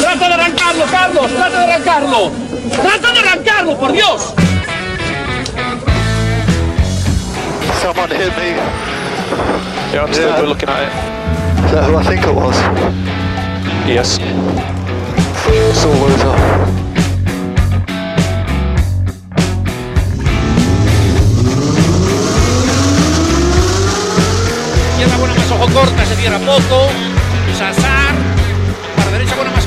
¡Trata de arrancarlo, Carlos! ¡Trata de arrancarlo! ¡Trata de arrancarlo, por Dios! Someone hit me. Yeah, I'm still Yeah. looking at it. Is that who I think it was? Yes. Saw loser. Izquierda buena más ojo corta, se cierra poco.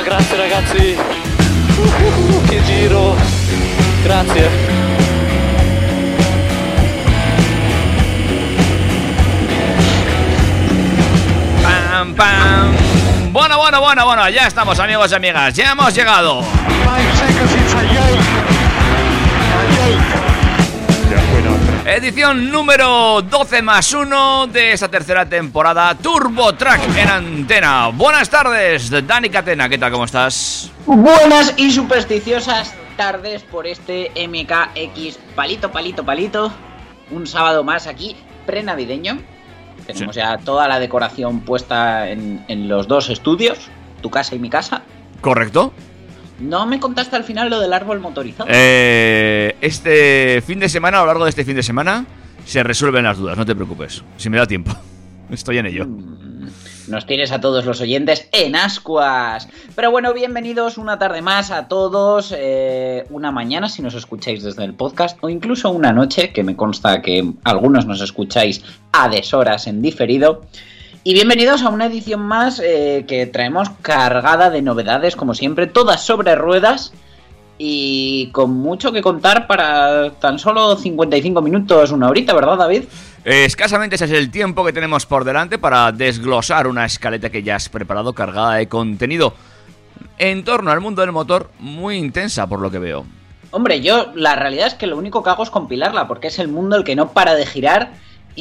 Oh, grazie ragazzi! Uh, che giro! Grazie! Pam, pam. Bueno, bueno, bueno, bueno, ya estamos amigos y amigas, ya hemos llegado. Five seconds into yoke! Edición número 12 más 1 de esta tercera temporada Turbo Track en antena. Buenas tardes, Dani Catena, ¿qué tal? ¿Cómo estás? Buenas y supersticiosas tardes por este MKX palito, palito, palito. Un sábado más aquí, prenavideño. Tenemos ya toda la decoración puesta en, en los dos estudios, tu casa y mi casa. ¿Correcto? ¿No me contaste al final lo del árbol motorizado? Eh, este fin de semana, a lo largo de este fin de semana, se resuelven las dudas, no te preocupes. Si me da tiempo. Estoy en ello. Mm, Nos tienes a todos los oyentes en ascuas. Pero bueno, bienvenidos una tarde más a todos. eh, una mañana si nos escucháis desde el podcast o incluso una noche, que me consta que algunos nos escucháis a deshoras en diferido. Y bienvenidos a una edición más eh, que traemos cargada de novedades, como siempre, todas sobre ruedas y con mucho que contar para tan solo 55 minutos, una horita, ¿verdad, David? Escasamente ese es el tiempo que tenemos por delante para desglosar una escaleta que ya has preparado cargada de contenido en torno al mundo del motor muy intensa por lo que veo. Hombre, yo la realidad es que lo único que hago es compilarla, porque es el mundo el que no para de girar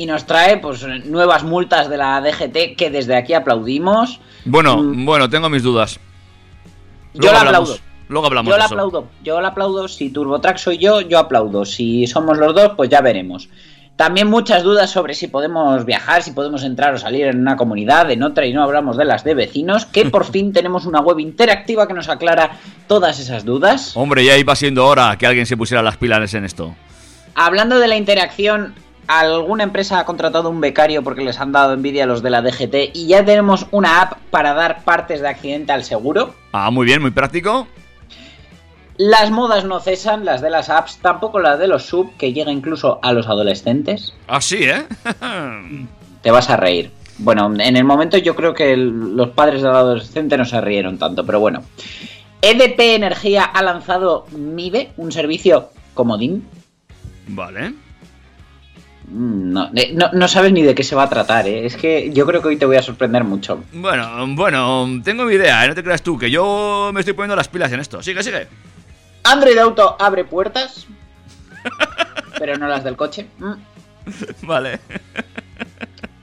y nos trae pues nuevas multas de la DGT que desde aquí aplaudimos. Bueno, Mm. bueno, tengo mis dudas. Yo la hablamos. aplaudo. Luego hablamos Yo la aplaudo, yo la aplaudo. Si TurboTrack soy yo, yo aplaudo. Si somos los dos, pues ya veremos. También muchas dudas sobre si podemos viajar, si podemos entrar o salir en una comunidad, en otra, y no hablamos de las de vecinos, que por fin tenemos una web interactiva que nos aclara todas esas dudas. Hombre, ya iba siendo hora que alguien se pusiera las pilas en esto. Hablando de la interacción, alguna empresa ha contratado un becario porque les han dado envidia a los de la DGT y ya tenemos una app para dar partes de accidente al seguro. Ah, muy bien, muy práctico. Las modas no cesan, las de las apps, tampoco las de los sub, que llega incluso a los adolescentes. Así, ¿eh? Te vas a reír. Bueno, en el momento yo creo que el- los padres del adolescente no se rieron tanto, pero bueno. EDP Energía ha lanzado MIBE, un servicio comodín. vale. Mm, No, eh, no, no sabes ni de qué se va a tratar, ¿eh? Es que yo creo que hoy te voy a sorprender mucho. Bueno, bueno, tengo mi idea, ¿eh? no te creas tú, que yo me estoy poniendo las pilas en esto. Sigue, sigue. Android Auto abre puertas, pero no las del coche. Mm. Vale.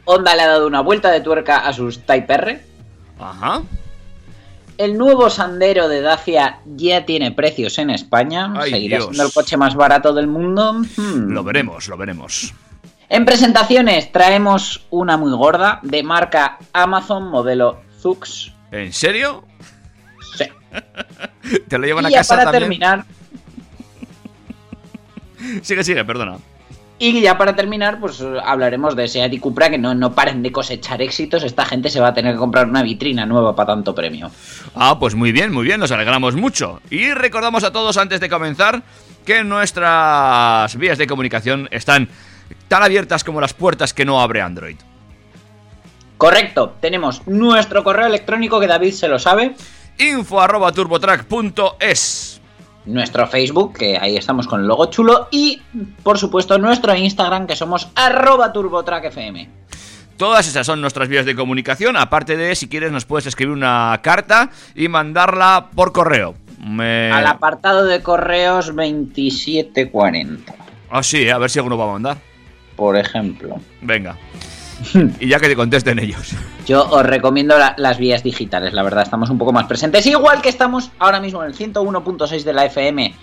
Honda le ha dado una vuelta de tuerca a sus Type R. Ajá. El nuevo Sandero de Dacia ya tiene precios en España. Ay, Seguirá Dios. siendo el coche más barato del mundo. Hmm. Lo veremos, lo veremos. En presentaciones traemos una muy gorda de marca Amazon modelo Zux. ¿En serio? Sí. ¿Te lo llevan Y a ya casa para también? terminar, Sigue, sigue, perdona. y ya para terminar, pues hablaremos de Seat y Cupra que no, no paren de cosechar éxitos. Esta gente se va a tener que comprar una vitrina nueva para tanto premio. Ah, pues muy bien, muy bien, nos alegramos mucho. Y recordamos a todos antes de comenzar que nuestras vías de comunicación están tan abiertas como las puertas que no abre Android. Correcto, tenemos nuestro correo electrónico que David se lo sabe. Info arroba turbotrack.es nuestro Facebook, que ahí estamos con el logo chulo, y por supuesto nuestro Instagram, que somos arroba turbotrackfm. Todas esas son nuestras vías de comunicación. Aparte de, si quieres, nos puedes escribir una carta y mandarla por correo. Me... Al apartado de correos 2740, Ah, sí, a ver si alguno va a mandar. Por ejemplo. Venga. y ya que te contesten ellos. Yo os recomiendo la- las vías digitales, la verdad, estamos un poco más presentes. Igual que estamos ahora mismo en el 101.6 de la FM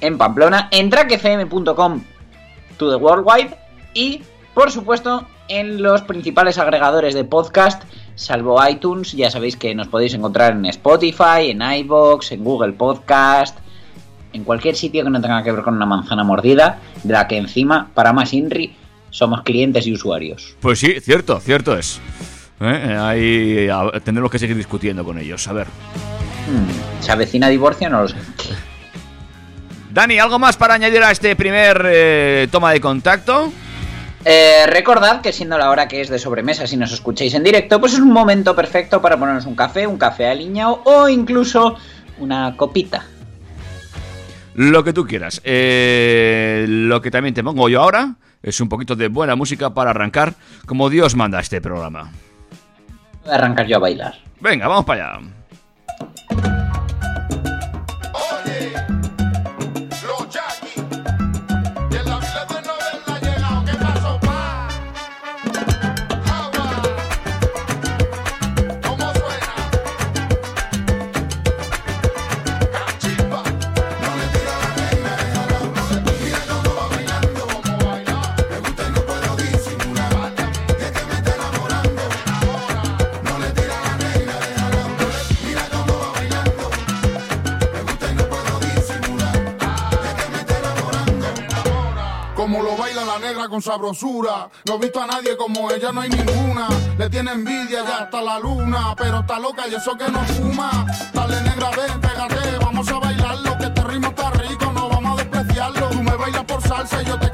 en Pamplona, en trackfm.com to the worldwide y, por supuesto, en los principales agregadores de podcast, salvo iTunes, ya sabéis que nos podéis encontrar en Spotify, en iBox, en Google Podcast, en cualquier sitio que no tenga que ver con una manzana mordida, de la que encima, para más INRI, somos clientes y usuarios. Pues sí, cierto, cierto es. ¿Eh? Ahí a- tendremos que seguir discutiendo con ellos. A ver. Hmm, ¿Se avecina divorcio? No lo sé. Dani, ¿algo más para añadir a este primer eh, toma de contacto? Eh, recordad que siendo la hora que es de sobremesa, si nos escucháis en directo, pues es un momento perfecto para ponernos un café, un café aliñado o incluso una copita. Lo que tú quieras. Eh, lo que también te pongo yo ahora es un poquito de buena música para arrancar como Dios manda este programa. Voy a arrancar yo a bailar. Venga, vamos para allá. Con sabrosura. No he visto a nadie como ella, no hay ninguna. Le tiene envidia ya hasta la luna. Pero está loca y eso que no fuma. Dale negra, ven, pégate. Vamos a bailarlo. Que este ritmo está rico, no vamos a despreciarlo. Tú me bailas por salsa y yo te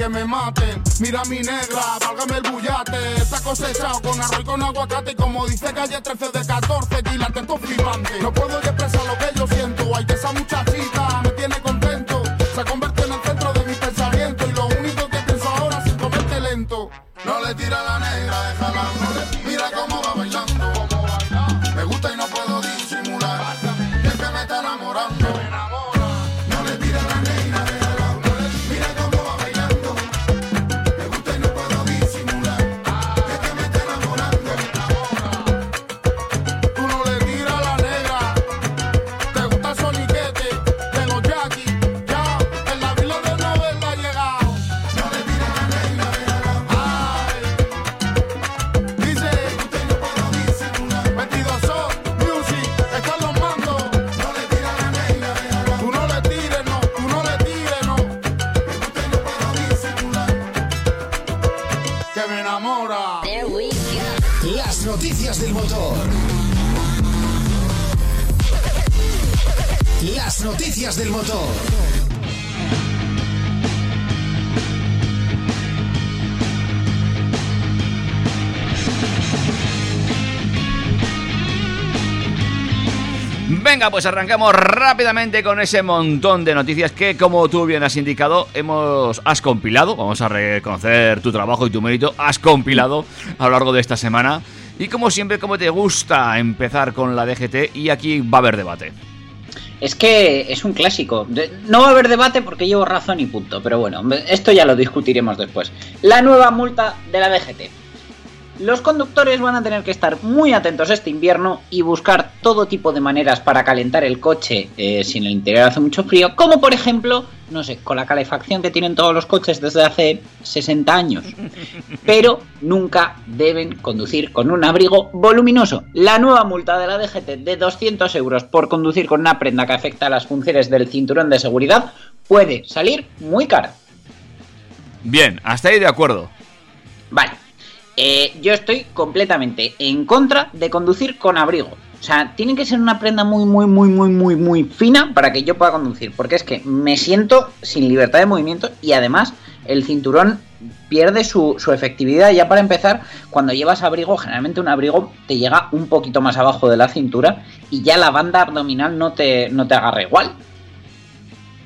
que me maten. Mira mi negra, válgame el bullate. Está cosechado con arroz y con aguacate. Y como dice calle 13 de 14, quilates esto flipante. No puedo expresar lo que yo siento. Ay, que esa muchachita me tiene contento. Venga, pues arrancamos rápidamente con ese montón de noticias que, como tú bien has indicado, hemos has compilado. Vamos a reconocer tu trabajo y tu mérito. Has compilado a lo largo de esta semana. Y como siempre, como te gusta empezar con la DGT, y aquí va a haber debate. Es que es un clásico. No va a haber debate porque llevo razón y punto. Pero bueno, esto ya lo discutiremos después. La nueva multa de la DGT. Los conductores van a tener que estar muy atentos este invierno y buscar todo tipo de maneras para calentar el coche eh, si en el interior hace mucho frío, como por ejemplo, no sé, con la calefacción que tienen todos los coches desde hace 60 años. Pero nunca deben conducir con un abrigo voluminoso. La nueva multa de la DGT de 200 euros por conducir con una prenda que afecta a las funciones del cinturón de seguridad puede salir muy cara. Bien, hasta ahí de acuerdo. Vale. Eh, yo estoy completamente en contra de conducir con abrigo. O sea, tiene que ser una prenda muy, muy, muy, muy, muy, muy fina para que yo pueda conducir. Porque es que me siento sin libertad de movimiento y además el cinturón pierde su, su efectividad. Ya para empezar, cuando llevas abrigo, generalmente un abrigo te llega un poquito más abajo de la cintura y ya la banda abdominal no te, no te agarra igual.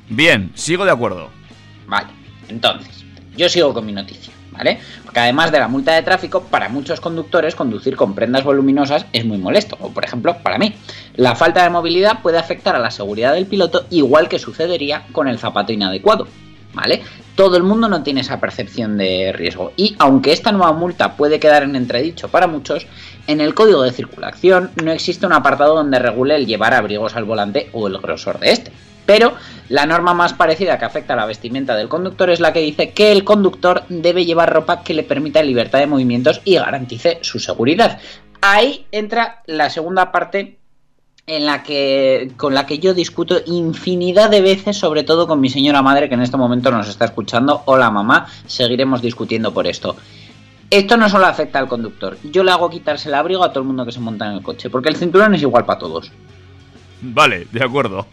Bien, sigo de acuerdo. Vale, entonces, yo sigo con mi noticia, ¿vale? Porque además de la multa de tráfico, para muchos conductores conducir con prendas voluminosas es muy molesto, o por ejemplo, para mí. La falta de movilidad puede afectar a la seguridad del piloto igual que sucedería con el zapato inadecuado, ¿vale? Todo el mundo no tiene esa percepción de riesgo y aunque esta nueva multa puede quedar en entredicho para muchos, en el código de circulación no existe un apartado donde regule el llevar abrigos al volante o el grosor de este. Pero la norma más parecida que afecta a la vestimenta del conductor es la que dice que el conductor debe llevar ropa que le permita libertad de movimientos y garantice su seguridad. Ahí entra la segunda parte en la que con la que yo discuto infinidad de veces, sobre todo con mi señora madre que en este momento nos está escuchando. Hola mamá, seguiremos discutiendo por esto. Esto no solo afecta al conductor. Yo le hago quitarse el abrigo a todo el mundo que se monta en el coche, porque el cinturón es igual para todos. Vale, de acuerdo.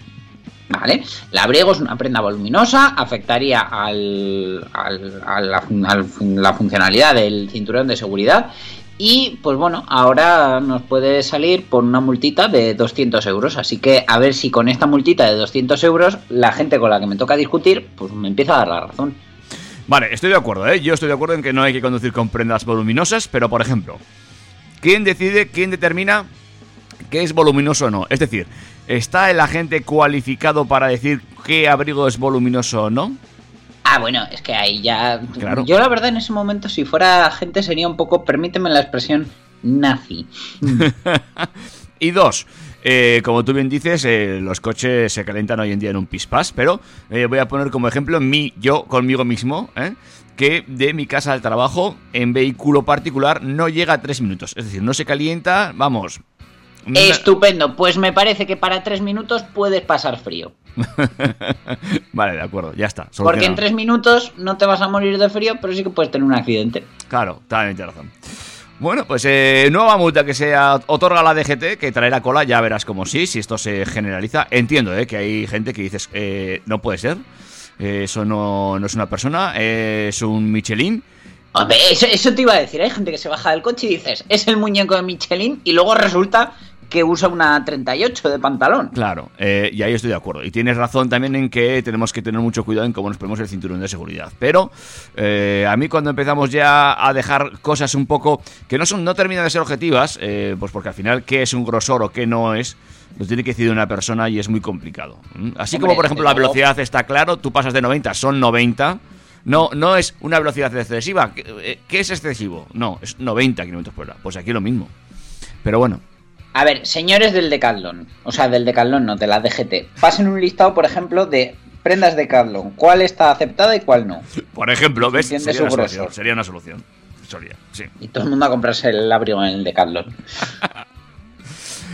¿Vale? El abrigo es una prenda voluminosa, afectaría al, al- a la, fun- la funcionalidad del cinturón de seguridad. Y pues bueno, ahora nos puede salir por una multita de 200 euros. Así que a ver si con esta multita de 200 euros, la gente con la que me toca discutir, pues me empieza a dar la razón. Vale, estoy de acuerdo, ¿eh? Yo estoy de acuerdo en que no hay que conducir con prendas voluminosas, pero por ejemplo, ¿quién decide, quién determina qué es voluminoso o no? Es decir, ¿está el agente cualificado para decir qué abrigo es voluminoso o no? Ah, bueno, es que ahí ya. Claro. Yo, la verdad, en ese momento, si fuera gente, sería un poco, permíteme la expresión, nazi. Y dos, eh, como tú bien dices, eh, los coches se calientan hoy en día en un pispás, pero eh, voy a poner como ejemplo mi, yo conmigo mismo, que de mi casa al trabajo en vehículo particular no llega a tres minutos. Es decir, no se calienta, vamos. Estupendo, pues me parece que para tres minutos puedes pasar frío. vale, de acuerdo, ya está. Porque en tres minutos no te vas a morir de frío, pero sí que puedes tener un accidente. Claro, también tienes razón. Bueno, pues eh, nueva multa que se otorga la DGT, que traerá cola, ya verás como sí, si esto se generaliza. Entiendo eh, que hay gente que dices, eh, no puede ser, eh, eso no, no es una persona, eh, es un Michelin. Hombre, eso, eso te iba a decir. Hay gente que se baja del coche y dices, es el muñeco de Michelin, y luego resulta que usa una 38 de pantalón. Claro, eh, y ahí estoy de acuerdo. Y tienes razón también en que tenemos que tener mucho cuidado en cómo nos ponemos el cinturón de seguridad. Pero eh, a mí cuando empezamos ya a dejar cosas un poco que no son, no terminan de ser objetivas, eh, pues porque al final qué es un grosor o qué no es, lo tiene que decidir una persona y es muy complicado. ¿Mm? Así Hombre, como por ejemplo la velocidad está claro, tú pasas de 90, son 90. No, no es una velocidad excesiva. ¿Qué, qué es excesivo? No, es 90 kilómetros por hora. Pues aquí lo mismo. Pero bueno, A ver, señores del Decathlon, o sea, del Decathlon, no, de la DGT, pasen un listado, por ejemplo, de prendas Decathlon, cuál está aceptada y cuál no. por ejemplo, ¿ves? Sería una, solución, sería una solución. Sería, sí. Y todo el mundo a comprarse el abrigo en el Decathlon.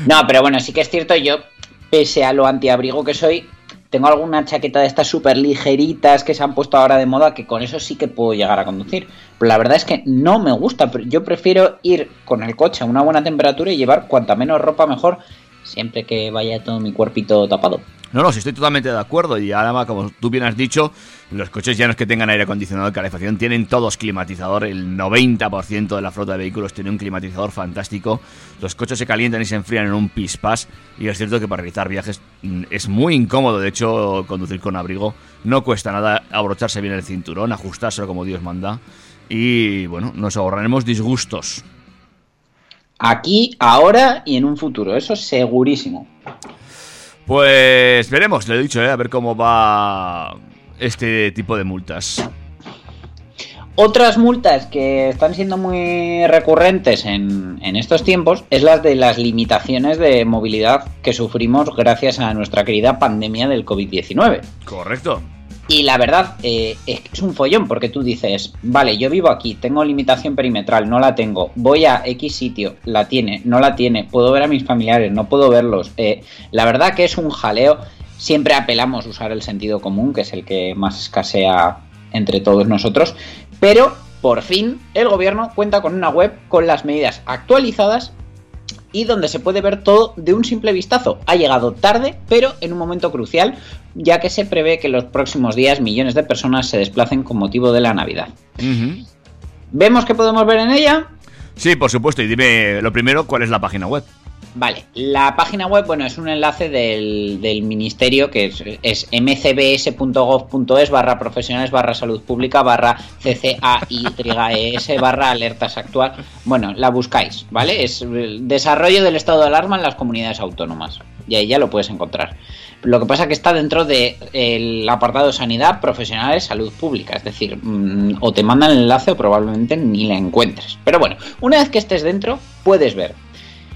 No, pero bueno, sí que es cierto, yo, pese a lo antiabrigo que soy, tengo alguna chaqueta de estas súper ligeritas que se han puesto ahora de moda, que con eso sí que puedo llegar a conducir. Pero la verdad es que no me gusta, yo prefiero ir con el coche a una buena temperatura y llevar cuanta menos ropa mejor, siempre que vaya todo mi cuerpito tapado. No, no, sí estoy totalmente de acuerdo. Y además, como tú bien has dicho, los coches ya no es que tengan aire acondicionado de calefacción, tienen todos climatizador. El 90% de la flota de vehículos tiene un climatizador fantástico. Los coches se calientan y se enfrían en un pispás. Y es cierto que para realizar viajes mm, es muy incómodo. De hecho, conducir con abrigo no cuesta nada abrocharse bien el cinturón, ajustárselo como Dios manda. Y bueno, nos ahorraremos disgustos. Aquí, ahora y en un futuro, eso segurísimo. Pues veremos, le he dicho, ¿eh? a ver cómo va este tipo de multas. Otras multas que están siendo muy recurrentes en, en estos tiempos es las de las limitaciones de movilidad que sufrimos gracias a nuestra querida pandemia del COVID-19. Correcto. Y la verdad eh, es un follón porque tú dices, vale, yo vivo aquí, tengo limitación perimetral, no la tengo, voy a X sitio, la tiene, no la tiene, puedo ver a mis familiares, no puedo verlos. Eh, la verdad que es un jaleo, siempre apelamos a usar el sentido común, que es el que más escasea entre todos nosotros, pero por fin el gobierno cuenta con una web con las medidas actualizadas y donde se puede ver todo de un simple vistazo. Ha llegado tarde, pero en un momento crucial, ya que se prevé que en los próximos días millones de personas se desplacen con motivo de la Navidad. ¿Vemos qué podemos ver en ella? Sí, por supuesto. Y dime lo primero, ¿cuál es la página web? Vale, la página web, bueno, es un enlace del, del ministerio que es, es mcbs.gov.es barra profesionales barra salud pública barra ccayes barra alertas actual. Bueno, la buscáis, ¿vale? Es desarrollo del estado de alarma en las comunidades autónomas. Y ahí ya lo puedes encontrar. Lo que pasa que está dentro del apartado sanidad, profesionales, salud pública. Es decir, mm, o te mandan el enlace o probablemente ni la encuentres. Pero bueno, una vez que estés dentro, puedes ver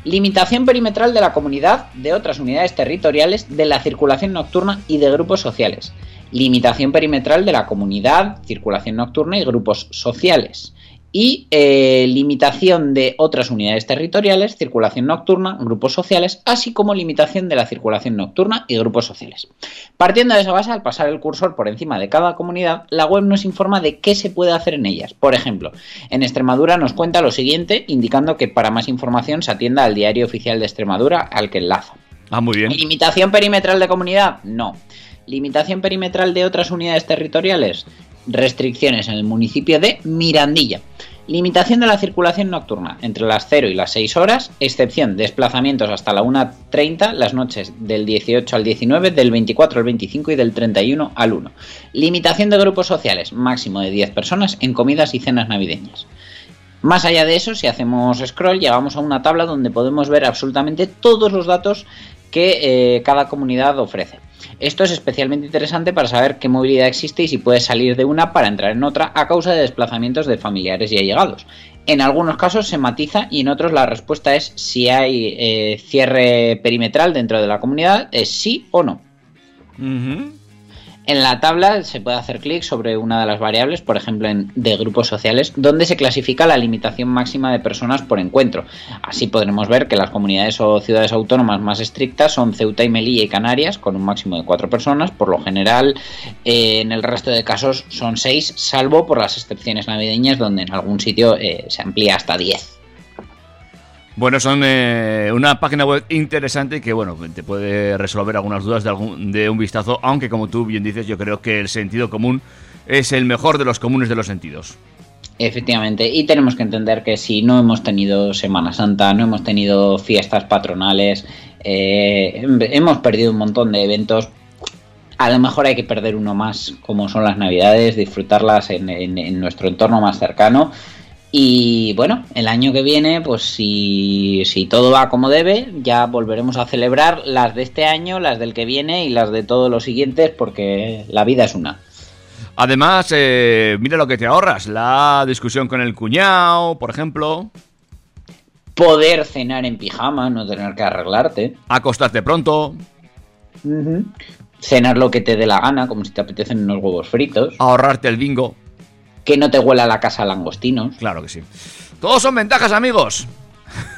Limitación perimetral de la comunidad, de otras unidades territoriales, de la circulación nocturna y de grupos sociales. Limitación perimetral de la comunidad, circulación nocturna y grupos sociales. Y eh, limitación de otras unidades territoriales, circulación nocturna, grupos sociales, así como limitación de la circulación nocturna y grupos sociales. Partiendo de esa base, al pasar el cursor por encima de cada comunidad, la web nos informa de qué se puede hacer en ellas. Por ejemplo, en Extremadura nos cuenta lo siguiente, indicando que para más información se atienda al diario oficial de Extremadura al que enlaza. Ah, muy bien. ¿Limitación perimetral de comunidad? No. ¿Limitación perimetral de otras unidades territoriales? Restricciones en el municipio de Mirandilla. Limitación de la circulación nocturna entre las 0 y las 6 horas, excepción desplazamientos hasta la 1.30 las noches del 18 al 19, del 24 al 25 y del 31 al 1. Limitación de grupos sociales, máximo de 10 personas en comidas y cenas navideñas. Más allá de eso, si hacemos scroll, llegamos a una tabla donde podemos ver absolutamente todos los datos que eh, cada comunidad ofrece. Esto es especialmente interesante para saber qué movilidad existe y si puedes salir de una para entrar en otra a causa de desplazamientos de familiares y allegados. En algunos casos se matiza y en otros la respuesta es si hay eh, cierre perimetral dentro de la comunidad, es sí o no. En la tabla se puede hacer clic sobre una de las variables, por ejemplo en de grupos sociales, donde se clasifica la limitación máxima de personas por encuentro. Así podremos ver que las comunidades o ciudades autónomas más estrictas son Ceuta y Melilla y Canarias, con un máximo de cuatro personas. Por lo general, eh, en el resto de casos son seis, salvo por las excepciones navideñas, donde en algún sitio eh, se amplía hasta 10. Bueno, son eh, una página web interesante que, bueno, te puede resolver algunas dudas de, algún, de un vistazo, aunque como tú bien dices, yo creo que el sentido común es el mejor de los comunes de los sentidos. Efectivamente, y tenemos que entender que si no hemos tenido Semana Santa, no hemos tenido fiestas patronales, eh, hemos perdido un montón de eventos, a lo mejor hay que perder uno más, como son las Navidades, disfrutarlas en- en nuestro entorno más cercano. Y bueno, el año que viene, pues si, si todo va como debe, ya volveremos a celebrar las de este año, las del que viene y las de todos los siguientes, porque la vida es una. Además, eh, mira lo que te ahorras, la discusión con el cuñado, por ejemplo, Poder cenar en pijama, no tener que arreglarte. acostarte pronto, Cenar lo que te dé la gana, como si te apetecen unos huevos fritos. ahorrarte el bingo, Que no te huela la casa a langostinos. claro que sí. Todos son ventajas, amigos.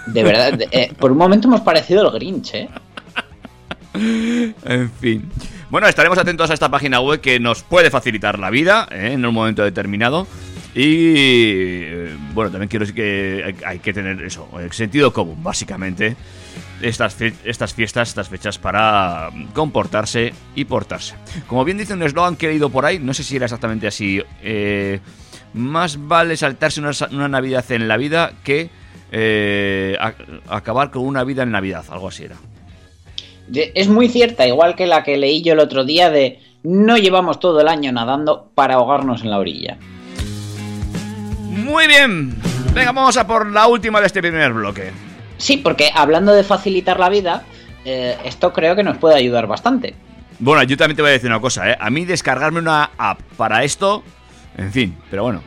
De verdad, eh, por un momento hemos parecido el Grinch, ¿eh? En fin. Bueno, estaremos atentos a esta página web que nos puede facilitar la vida ¿eh? en un momento determinado. Y eh, bueno, también quiero decir que hay, hay que tener eso, el sentido común, básicamente. Estas, estas fiestas, estas fechas para mm, comportarse y portarse. Como bien dice un eslogan que he leído por ahí, no sé si era exactamente así. eh, más vale saltarse una, Navidad en la vida que eh, a- acabar con una vida en Navidad, algo así era. Es muy cierta, igual que la que leí yo el otro día de no llevamos todo el año nadando para ahogarnos en la orilla. Muy bien. Venga, vamos a por la última de este primer bloque. Sí, porque hablando de facilitar la vida, eh, esto creo que nos puede ayudar bastante. Bueno, yo también te voy a decir una cosa, ¿eh? A mí descargarme una app para esto, en fin, pero bueno.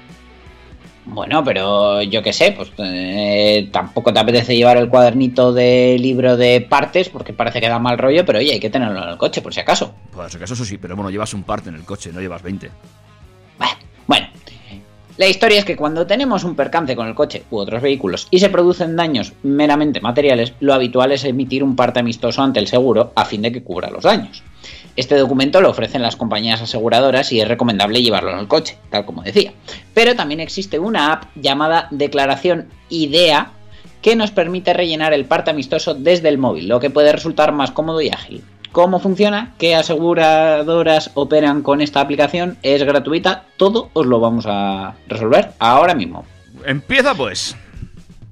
Bueno, pero yo qué sé, pues eh, tampoco te apetece llevar el cuadernito de libro de partes porque parece que da mal rollo, pero oye, hay que tenerlo en el coche por si acaso. Pues en caso eso sí, pero bueno, llevas un parte en el coche, no llevas 20. Bah, Bueno, la historia es que cuando tenemos un percance con el coche u otros vehículos y se producen daños meramente materiales, lo habitual es emitir un parte amistoso ante el seguro a fin de que cubra los daños. Este documento lo ofrecen las compañías aseguradoras y es recomendable llevarlo en el coche, tal como decía. Pero también existe una app llamada Declaración IDEA que nos permite rellenar el parte amistoso desde el móvil, lo que puede resultar más cómodo y ágil. ¿Cómo funciona? ¿Qué aseguradoras operan con esta aplicación? Es gratuita, todo os lo vamos a resolver ahora mismo. Empieza pues.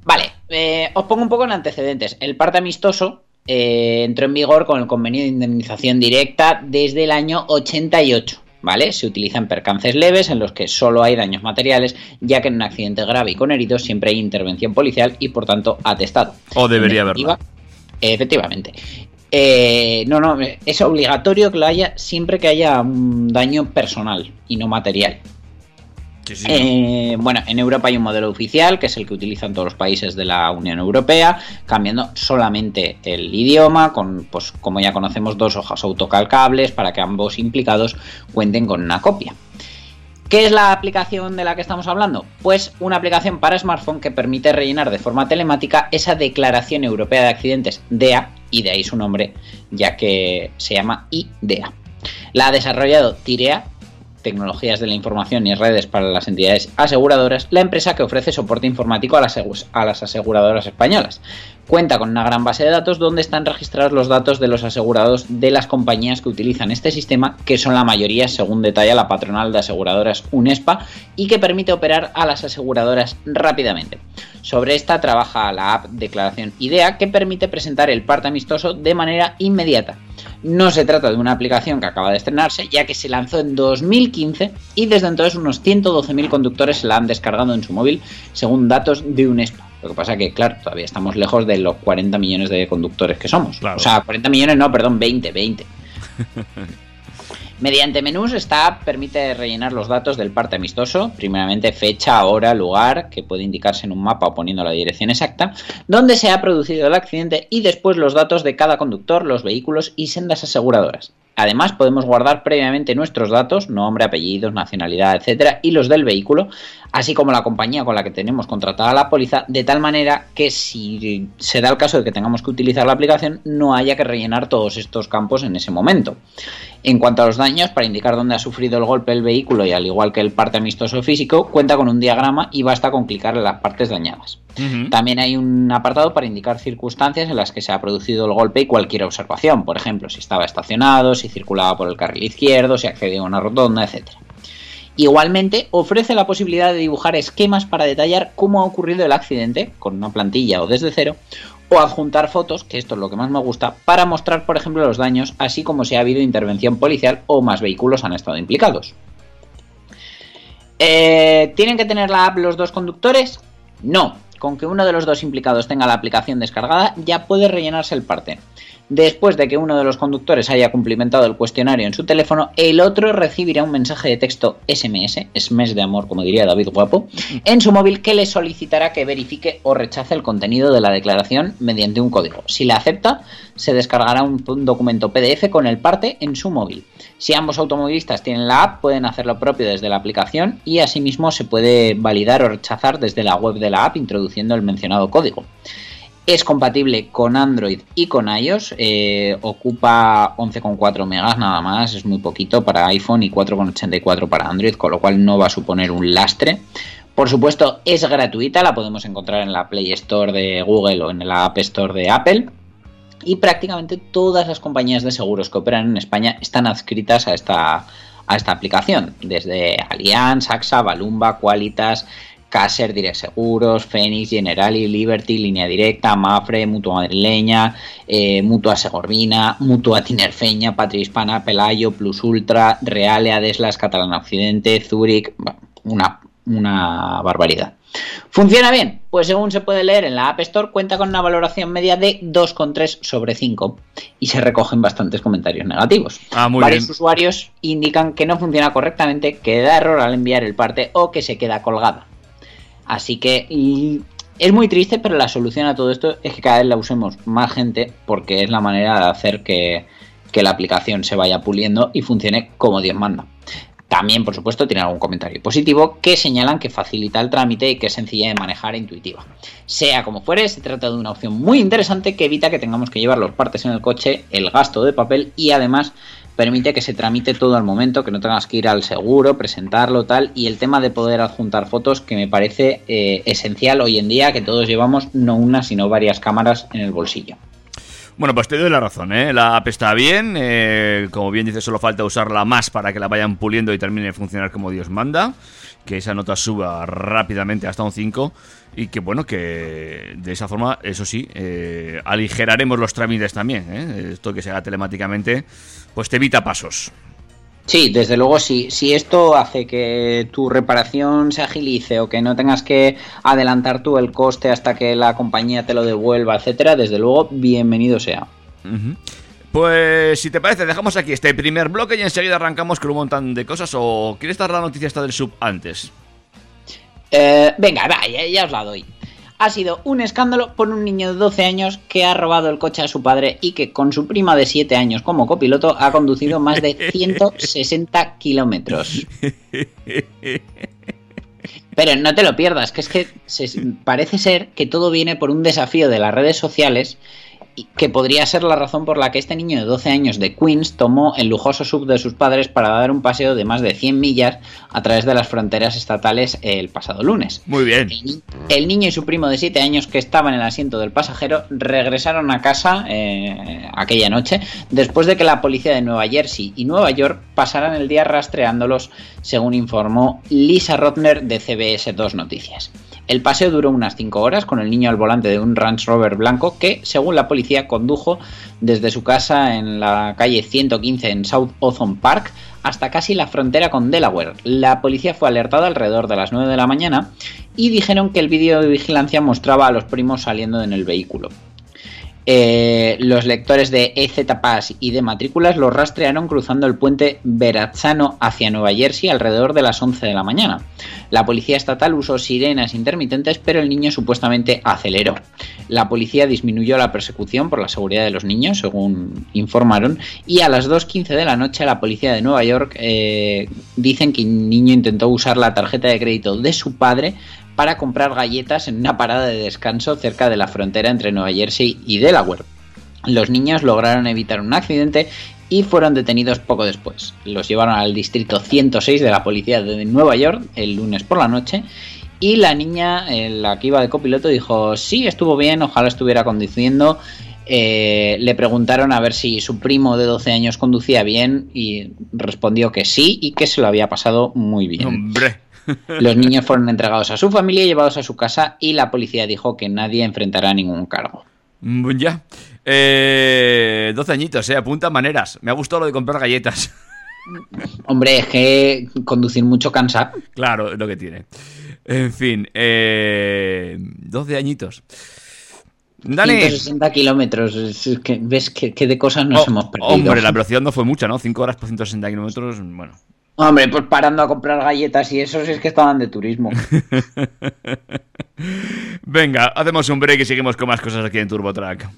Vale, eh, os pongo un poco en antecedentes. El parte amistoso eh, entró en vigor con el convenio de indemnización directa desde el año 88. ¿Vale? Se utilizan percances leves en los que solo hay daños materiales, ya que en un accidente grave y con heridos siempre hay intervención policial y por tanto atestado. O debería haberla. Efectivamente. Eh, no, no, es obligatorio que lo haya siempre que haya un daño personal y no material. Sí, sí. Eh, bueno, en Europa hay un modelo oficial, que es el que utilizan todos los países de la Unión Europea, cambiando solamente el idioma, con, pues, como ya conocemos, dos hojas autocalcables para que ambos implicados cuenten con una copia. ¿Qué es la aplicación de la que estamos hablando? Pues una aplicación para smartphone que permite rellenar de forma telemática esa Declaración Europea de Accidentes, DEA, y de ahí su nombre, ya que se llama IDEA. La ha desarrollado Tirea, Tecnologías de la Información y Redes para las Entidades Aseguradoras, la empresa que ofrece soporte informático a las, a las aseguradoras españolas. Cuenta con una gran base de datos donde están registrados los datos de los asegurados de las compañías que utilizan este sistema, que son la mayoría según detalla la patronal de aseguradoras UNESPA, y que permite operar a las aseguradoras rápidamente. Sobre esta trabaja la app Declaración IDEA, que permite presentar el parte amistoso de manera inmediata. No se trata de una aplicación que acaba de estrenarse, ya que se lanzó en 2015 y desde entonces unos 112.000 conductores se la han descargado en su móvil, según datos de UNESPA. Lo que pasa que, claro, todavía estamos lejos de los 40 millones de conductores que somos. Claro. O sea, 40 millones no, perdón, 20, 20. Mediante menús, esta app permite rellenar los datos del parte amistoso, primeramente fecha, hora, lugar, que puede indicarse en un mapa o poniendo la dirección exacta, donde se ha producido el accidente y después los datos de cada conductor, los vehículos y sendas aseguradoras. Además, podemos guardar previamente nuestros datos, nombre, apellidos, nacionalidad, etcétera, y los del vehículo, así como la compañía con la que tenemos contratada la póliza, de tal manera que si se da el caso de que tengamos que utilizar la aplicación, no haya que rellenar todos estos campos en ese momento. En cuanto a los daños, para indicar dónde ha sufrido el golpe el vehículo y al igual que el parte amistoso físico, cuenta con un diagrama y basta con clicar en las partes dañadas. También hay un apartado para indicar circunstancias en las que se ha producido el golpe y cualquier observación, por ejemplo, si estaba estacionado, si circulaba por el carril izquierdo, si accedía a una rotonda, etc. Igualmente, ofrece la posibilidad de dibujar esquemas para detallar cómo ha ocurrido el accidente, con una plantilla o desde cero, o adjuntar fotos, que esto es lo que más me gusta, para mostrar, por ejemplo, los daños, así como si ha habido intervención policial o más vehículos han estado implicados. Eh, ¿Tienen que tener la app los dos conductores? No, con que uno de los dos implicados tenga la aplicación descargada ya puede rellenarse el parte. Después de que uno de los conductores haya cumplimentado el cuestionario en su teléfono, el otro recibirá un mensaje de texto SMS, SMS de amor como diría David Guapo, en su móvil que le solicitará que verifique o rechace el contenido de la declaración mediante un código. Si la acepta, se descargará un, un documento PDF con el parte en su móvil. Si ambos automovilistas tienen la app, pueden hacer lo propio desde la aplicación y asimismo se puede validar o rechazar desde la web de la app introduciendo el mencionado código. Es compatible con Android y con iOS. eh, ocupa 11,4 megas nada más. Es muy poquito para iPhone y 4,84 para Android, con lo cual no va a suponer un lastre. Por supuesto, es gratuita. La podemos encontrar en la Play Store de Google o en la App Store de Apple. Y prácticamente todas las compañías de seguros que operan en España están adscritas a esta, a esta aplicación. Desde Allianz, AXA, Balumba, Qualitas, Caser, Direct Seguros, Fénix, Generali, Liberty, Línea Directa, Mafre, Mutua Madrileña, eh, Mutua Segorbina, Mutua Tinerfeña, Patria Hispana, Pelayo, Plus Ultra, Reale, Adeslas, Catalana Occidente, Zurich, una, una barbaridad. ¿Funciona bien? Pues según se puede leer en la App Store, cuenta con una valoración media de 2,3 sobre 5 y se recogen bastantes comentarios negativos. Ah, muy Varios bien. usuarios indican que no funciona correctamente, que da error al enviar el parte o que se queda colgada. Así que es muy triste, pero la solución a todo esto es que cada vez la usemos más gente porque es la manera de hacer que, que la aplicación se vaya puliendo y funcione como Dios manda. También, por supuesto, tiene algún comentario positivo que señalan que facilita el trámite y que es sencilla de manejar e intuitiva. Sea como fuere, se trata de una opción muy interesante que evita que tengamos que llevar los partes en el coche, el gasto de papel y además permite que se tramite todo al momento, que no tengas que ir al seguro, presentarlo, tal, y el tema de poder adjuntar fotos que me parece eh, esencial hoy en día, que todos llevamos no una, sino varias cámaras en el bolsillo. Bueno, pues te doy la razón, ¿eh? La app está bien, eh, como bien dices, solo falta usarla más para que la vayan puliendo y termine de funcionar como Dios manda, que esa nota suba rápidamente hasta un 5 y que bueno, que de esa forma, eso sí, eh, aligeraremos los trámites también, ¿eh? Esto que se haga telemáticamente, pues te evita pasos. Sí, desde luego, sí. Si esto hace que tu reparación se agilice o que no tengas que adelantar tú el coste hasta que la compañía te lo devuelva, etcétera, desde luego, bienvenido sea. Pues si te parece, dejamos aquí este primer bloque y enseguida arrancamos con un montón de cosas. ¿O quieres dar la noticia esta del sub antes? Eh, venga, va, ya, ya os la doy. Ha sido un escándalo por un niño de 12 años que ha robado el coche a su padre y que con su prima de 7 años como copiloto ha conducido más de 160 kilómetros. Pero no te lo pierdas, que es que se- parece ser que todo viene por un desafío de las redes sociales que podría ser la razón por la que este niño de 12 años de Queens tomó el lujoso sub de sus padres para dar un paseo de más de 100 millas a través de las fronteras estatales el pasado lunes. Muy bien. El, ni- el niño y su primo de 7 años que estaban en el asiento del pasajero regresaron a casa eh, aquella noche después de que la policía de Nueva Jersey y Nueva York pasaran el día rastreándolos, según informó Lisa Rotner de CBS 2 Noticias. El paseo duró unas 5 horas con el niño al volante de un Range Rover blanco que, según la policía, condujo desde su casa en la calle 115 en South Ozone Park hasta casi la frontera con Delaware. La policía fue alertada alrededor de las 9 de la mañana y dijeron que el vídeo de vigilancia mostraba a los primos saliendo en el vehículo. Eh, los lectores de EZ Pass y de matrículas los rastrearon cruzando el puente Verrazzano hacia Nueva Jersey alrededor de las 11 de la mañana. La policía estatal usó sirenas intermitentes, pero el niño supuestamente aceleró. La policía disminuyó la persecución por la seguridad de los niños, según informaron, y a las 2.15 de la noche la policía de Nueva York eh, dicen que el niño intentó usar la tarjeta de crédito de su padre para comprar galletas en una parada de descanso cerca de la frontera entre Nueva Jersey y Delaware. Los niños lograron evitar un accidente y fueron detenidos poco después. Los llevaron al distrito 106 de la policía de Nueva York el lunes por la noche y la niña, eh, la que iba de copiloto, dijo, sí, estuvo bien, ojalá estuviera conduciendo. Eh, le preguntaron a ver si su primo de 12 años conducía bien y respondió que sí y que se lo había pasado muy bien. Hombre. Los niños fueron entregados a su familia y llevados a su casa y la policía dijo que nadie enfrentará ningún cargo. Mm, Ya. Eh, 12 añitos, eh. Apunta maneras. Me ha gustado lo de comprar galletas. Hombre, es que conducir mucho cansa. claro, es lo que tiene. En fin, eh, 12 añitos. Dani. 160 kilómetros. es- es que ¿Ves que, que de cosas nos Oh, hemos perdido? hombre, la velocidad no fue mucha, ¿no? 5 horas por 160 kilómetros, bueno. Hombre, pues parando a comprar galletas y eso si es que estaban de turismo. Venga, hacemos un break y seguimos con más cosas aquí en TurboTrack.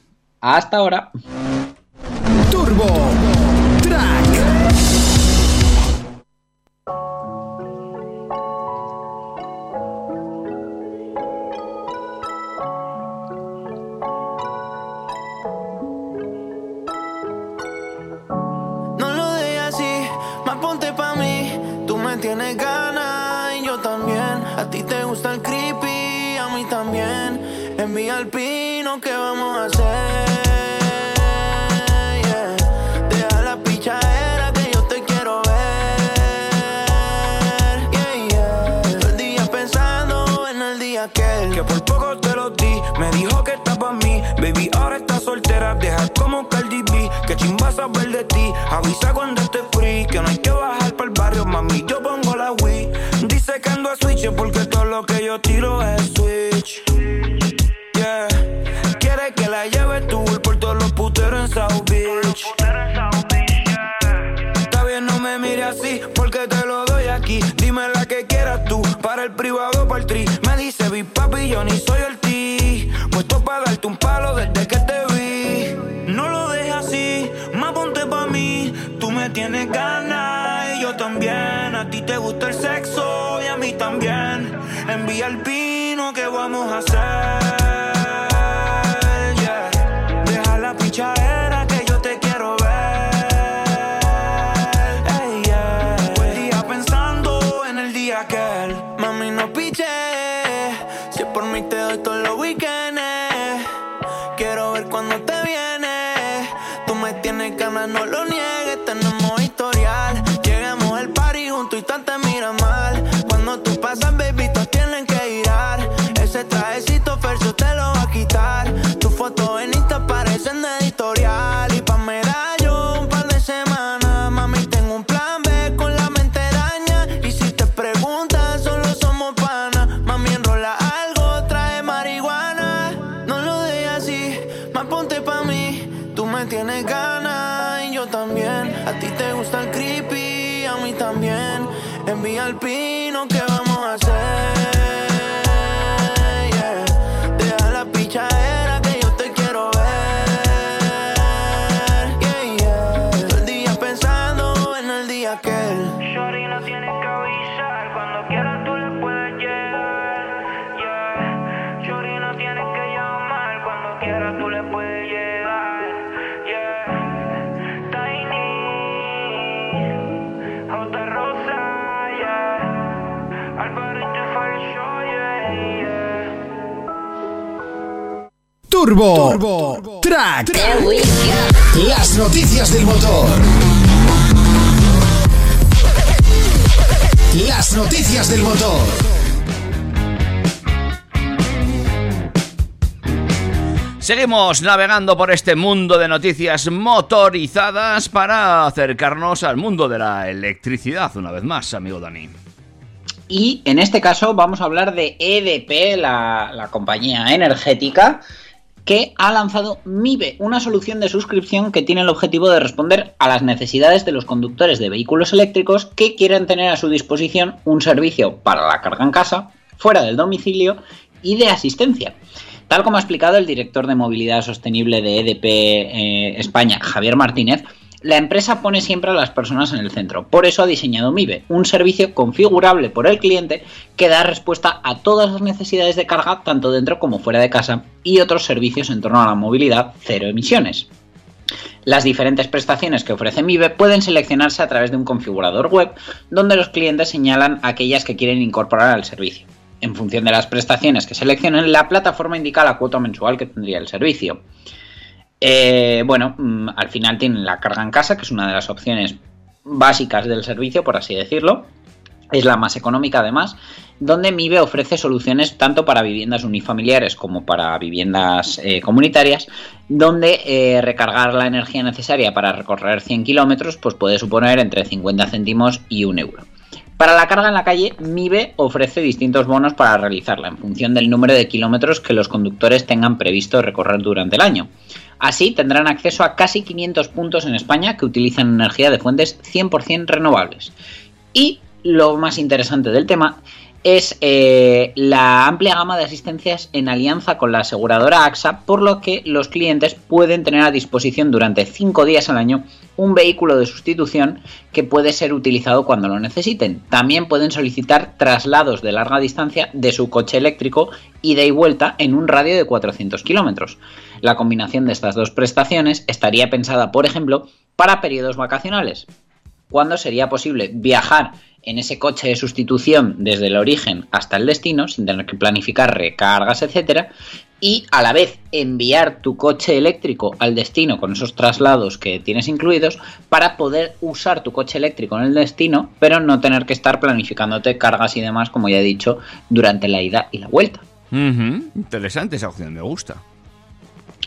Hasta ahora. Turbo también. Envía el pino, ¿qué vamos a hacer? Deja la pichadera que yo te quiero ver. Todo el día pensando en el día que que por poco te lo di. Me dijo que está pa' mí. Baby, ahora está soltera. Deja como Cardi B. Que chimba saber de ti. Avisa cuando esté free. Que no hay que bajar para el barrio, mami. Yo pongo la Wii. Dice que ando a switch porque todo lo que yo tiro es yo ni soy el ti. Puesto para darte un palo desde que te vi. No lo dejes así, más ponte pa' mí. Tú me tienes ganas y yo también. A ti te gusta el sexo y a mí también. Envía el pino que vamos a hacer. Turbo, Track. Las noticias del motor. Las noticias del motor. Seguimos navegando por este mundo de noticias motorizadas para acercarnos al mundo de la electricidad una vez más, amigo Dani. Y en este caso vamos a hablar de EDP, la, la compañía energética, que ha lanzado MIBE, una solución de suscripción que tiene el objetivo de responder a las necesidades de los conductores de vehículos eléctricos que quieren tener a su disposición un servicio para la carga en casa, fuera del domicilio y de asistencia. Tal como ha explicado el director de movilidad sostenible de EDP eh, España, Javier Martínez, la empresa pone siempre a las personas en el centro. Por eso ha diseñado MIBE, un servicio configurable por el cliente que da respuesta a todas las necesidades de carga, tanto dentro como fuera de casa, y otros servicios en torno a la movilidad cero emisiones. Las diferentes prestaciones que ofrece MIBE pueden seleccionarse a través de un configurador web, donde los clientes señalan aquellas que quieren incorporar al servicio. En función de las prestaciones que seleccionen, la plataforma indica la cuota mensual que tendría el servicio. Eh, bueno, mm, al final tienen la carga en casa, que es una de las opciones básicas del servicio, por así decirlo. Es la más económica además, donde MIBE ofrece soluciones tanto para viviendas unifamiliares como para viviendas eh, comunitarias, donde eh, recargar la energía necesaria para recorrer 100 kilómetros pues puede suponer entre 50 céntimos y un euro. Para la carga en la calle, MIBE ofrece distintos bonos para realizarla en función del número de kilómetros que los conductores tengan previsto recorrer durante el año. Así tendrán acceso a casi 500 puntos en España que utilizan energía de fuentes 100% renovables. Y lo más interesante del tema es eh, la amplia gama de asistencias en alianza con la aseguradora AXA, por lo que los clientes pueden tener a disposición durante 5 días al año un vehículo de sustitución que puede ser utilizado cuando lo necesiten. También pueden solicitar traslados de larga distancia de su coche eléctrico ida y vuelta en un radio de 400 kilómetros. La combinación de estas dos prestaciones estaría pensada, por ejemplo, para periodos vacacionales, cuando sería posible viajar en ese coche de sustitución desde el origen hasta el destino, sin tener que planificar recargas, etcétera, y a la vez enviar tu coche eléctrico al destino con esos traslados que tienes incluidos para poder usar tu coche eléctrico en el destino, pero no tener que estar planificándote cargas y demás, como ya he dicho, durante la ida y la vuelta. Interesante esa opción, me gusta.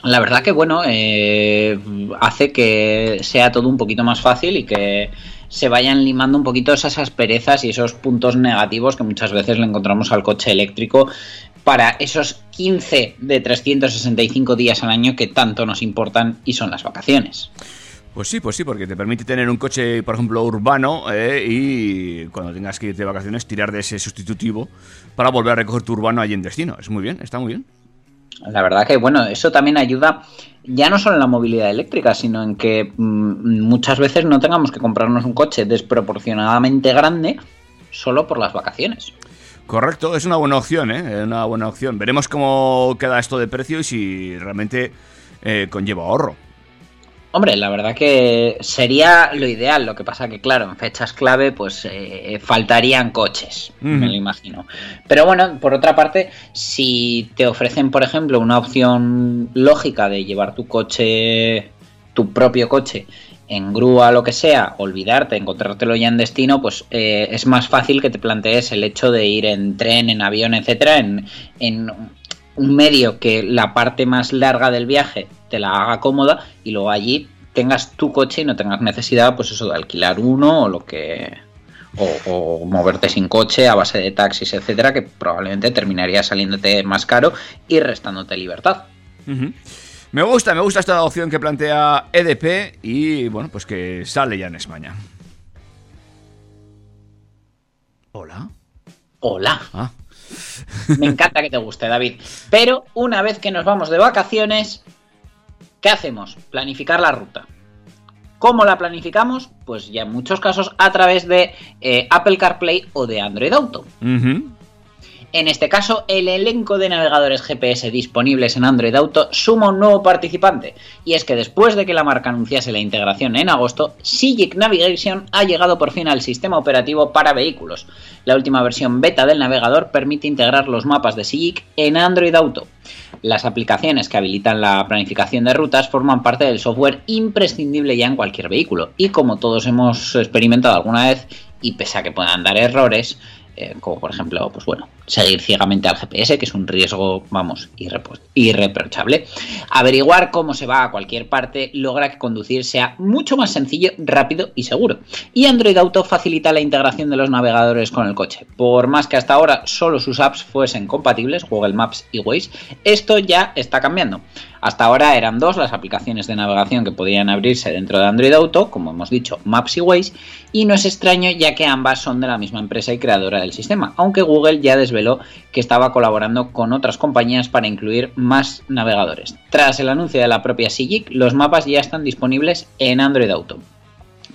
La verdad que bueno, eh, hace que sea todo un poquito más fácil y que se vayan limando un poquito esas asperezas y esos puntos negativos que muchas veces le encontramos al coche eléctrico para esos 15 de 365 días al año que tanto nos importan y son las vacaciones. Pues sí, pues sí, porque te permite tener un coche, por ejemplo, urbano eh, y cuando tengas que irte de vacaciones tirar de ese sustitutivo para volver a recoger tu urbano allí en destino. Es muy bien, está muy bien. La verdad que, bueno, eso también ayuda ya no solo en la movilidad eléctrica, sino en que mm, muchas veces no tengamos que comprarnos un coche desproporcionadamente grande solo por las vacaciones. Correcto, es una buena opción, ¿eh? Una buena opción. Veremos cómo queda esto de precio y si realmente eh, conlleva ahorro. Hombre, la verdad que sería lo ideal, lo que pasa que claro, en fechas clave pues eh, faltarían coches, me lo imagino. Pero bueno, por otra parte, si te ofrecen, por ejemplo, una opción lógica de llevar tu coche, tu propio coche, en grúa, lo que sea, olvidarte, encontrártelo ya en destino, pues eh, es más fácil que te plantees el hecho de ir en tren, en avión, etcétera, en, en un medio que la parte más larga del viaje te la haga cómoda y luego allí tengas tu coche y no tengas necesidad, pues eso, de alquilar uno o lo que. O, o moverte sin coche a base de taxis, etcétera, que probablemente terminaría saliéndote más caro y restándote libertad. Me gusta, me gusta esta opción que plantea EDP y bueno, pues que sale ya en España. Hola. Hola. Ah. Me encanta que te guste, David. Pero una vez que nos vamos de vacaciones, ¿qué hacemos? Planificar la ruta. ¿Cómo la planificamos? Pues ya en muchos casos a través de eh, Apple CarPlay o de Android Auto. En este caso, el elenco de navegadores GPS disponibles en Android Auto suma un nuevo participante, y es que después de que la marca anunciase la integración en agosto, Sigic Navigation ha llegado por fin al sistema operativo para vehículos. La última versión beta del navegador permite integrar los mapas de Sigic en Android Auto. Las aplicaciones que habilitan la planificación de rutas forman parte del software imprescindible ya en cualquier vehículo, y como todos hemos experimentado alguna vez, y pese a que puedan dar errores, eh, como por ejemplo, pues bueno, seguir ciegamente al GPS, que es un riesgo, vamos, irreprochable. Averiguar cómo se va a cualquier parte logra que conducir sea mucho más sencillo, rápido y seguro. Y Android Auto facilita la integración de los navegadores con el coche. Por más que hasta ahora solo sus apps fuesen compatibles, Google Maps y Waze, esto ya está cambiando. Hasta ahora eran dos las aplicaciones de navegación que podían abrirse dentro de Android Auto, como hemos dicho, Maps y Waze, y no es extraño ya que ambas son de la misma empresa y creadora del sistema, aunque Google ya desveló que estaba colaborando con otras compañías para incluir más navegadores. Tras el anuncio de la propia Sigic, los mapas ya están disponibles en Android Auto.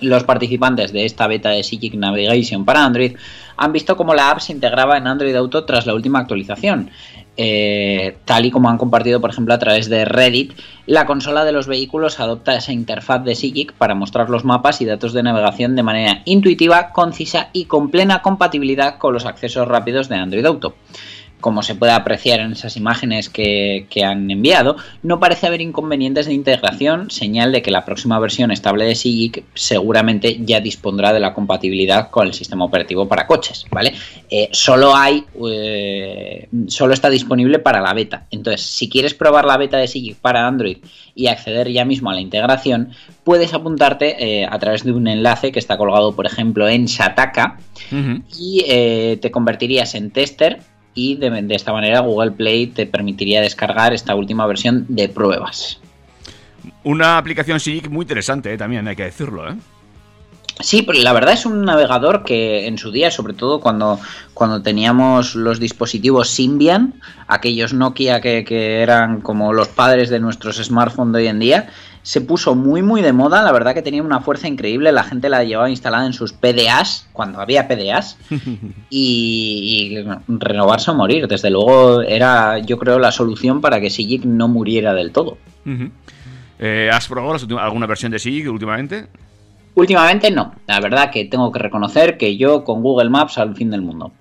Los participantes de esta beta de Sigic Navigation para Android han visto cómo la app se integraba en Android Auto tras la última actualización. Eh, tal y como han compartido, por ejemplo, a través de Reddit, la consola de los vehículos adopta esa interfaz de Sigic para mostrar los mapas y datos de navegación de manera intuitiva, concisa y con plena compatibilidad con los accesos rápidos de Android Auto. Como se puede apreciar en esas imágenes que, que han enviado, no parece haber inconvenientes de integración, señal de que la próxima versión estable de Sigic seguramente ya dispondrá de la compatibilidad con el sistema operativo para coches, ¿vale? Eh, solo hay, eh, solo está disponible para la beta. Entonces, si quieres probar la beta de Sigic para Android y acceder ya mismo a la integración, puedes apuntarte eh, a través de un enlace que está colgado, por ejemplo, en Shataka y te convertirías en tester y de, de esta manera Google Play te permitiría descargar esta última versión de pruebas. Una aplicación SIG muy interesante, eh, también hay que decirlo, ¿eh? Sí, pero la verdad es un navegador que en su día, sobre todo cuando, cuando teníamos los dispositivos Symbian, aquellos Nokia que, que eran como los padres de nuestros smartphones de hoy en día, se puso muy muy de moda, la verdad que tenía una fuerza increíble, la gente la llevaba instalada en sus PDAs, cuando había PDAs, y, y renovarse o morir, desde luego era yo creo la solución para que Sigic no muriera del todo. Eh, ¿Has probado alguna versión de SIG últimamente? Últimamente no, la verdad que tengo que reconocer que yo con Google Maps al fin del mundo.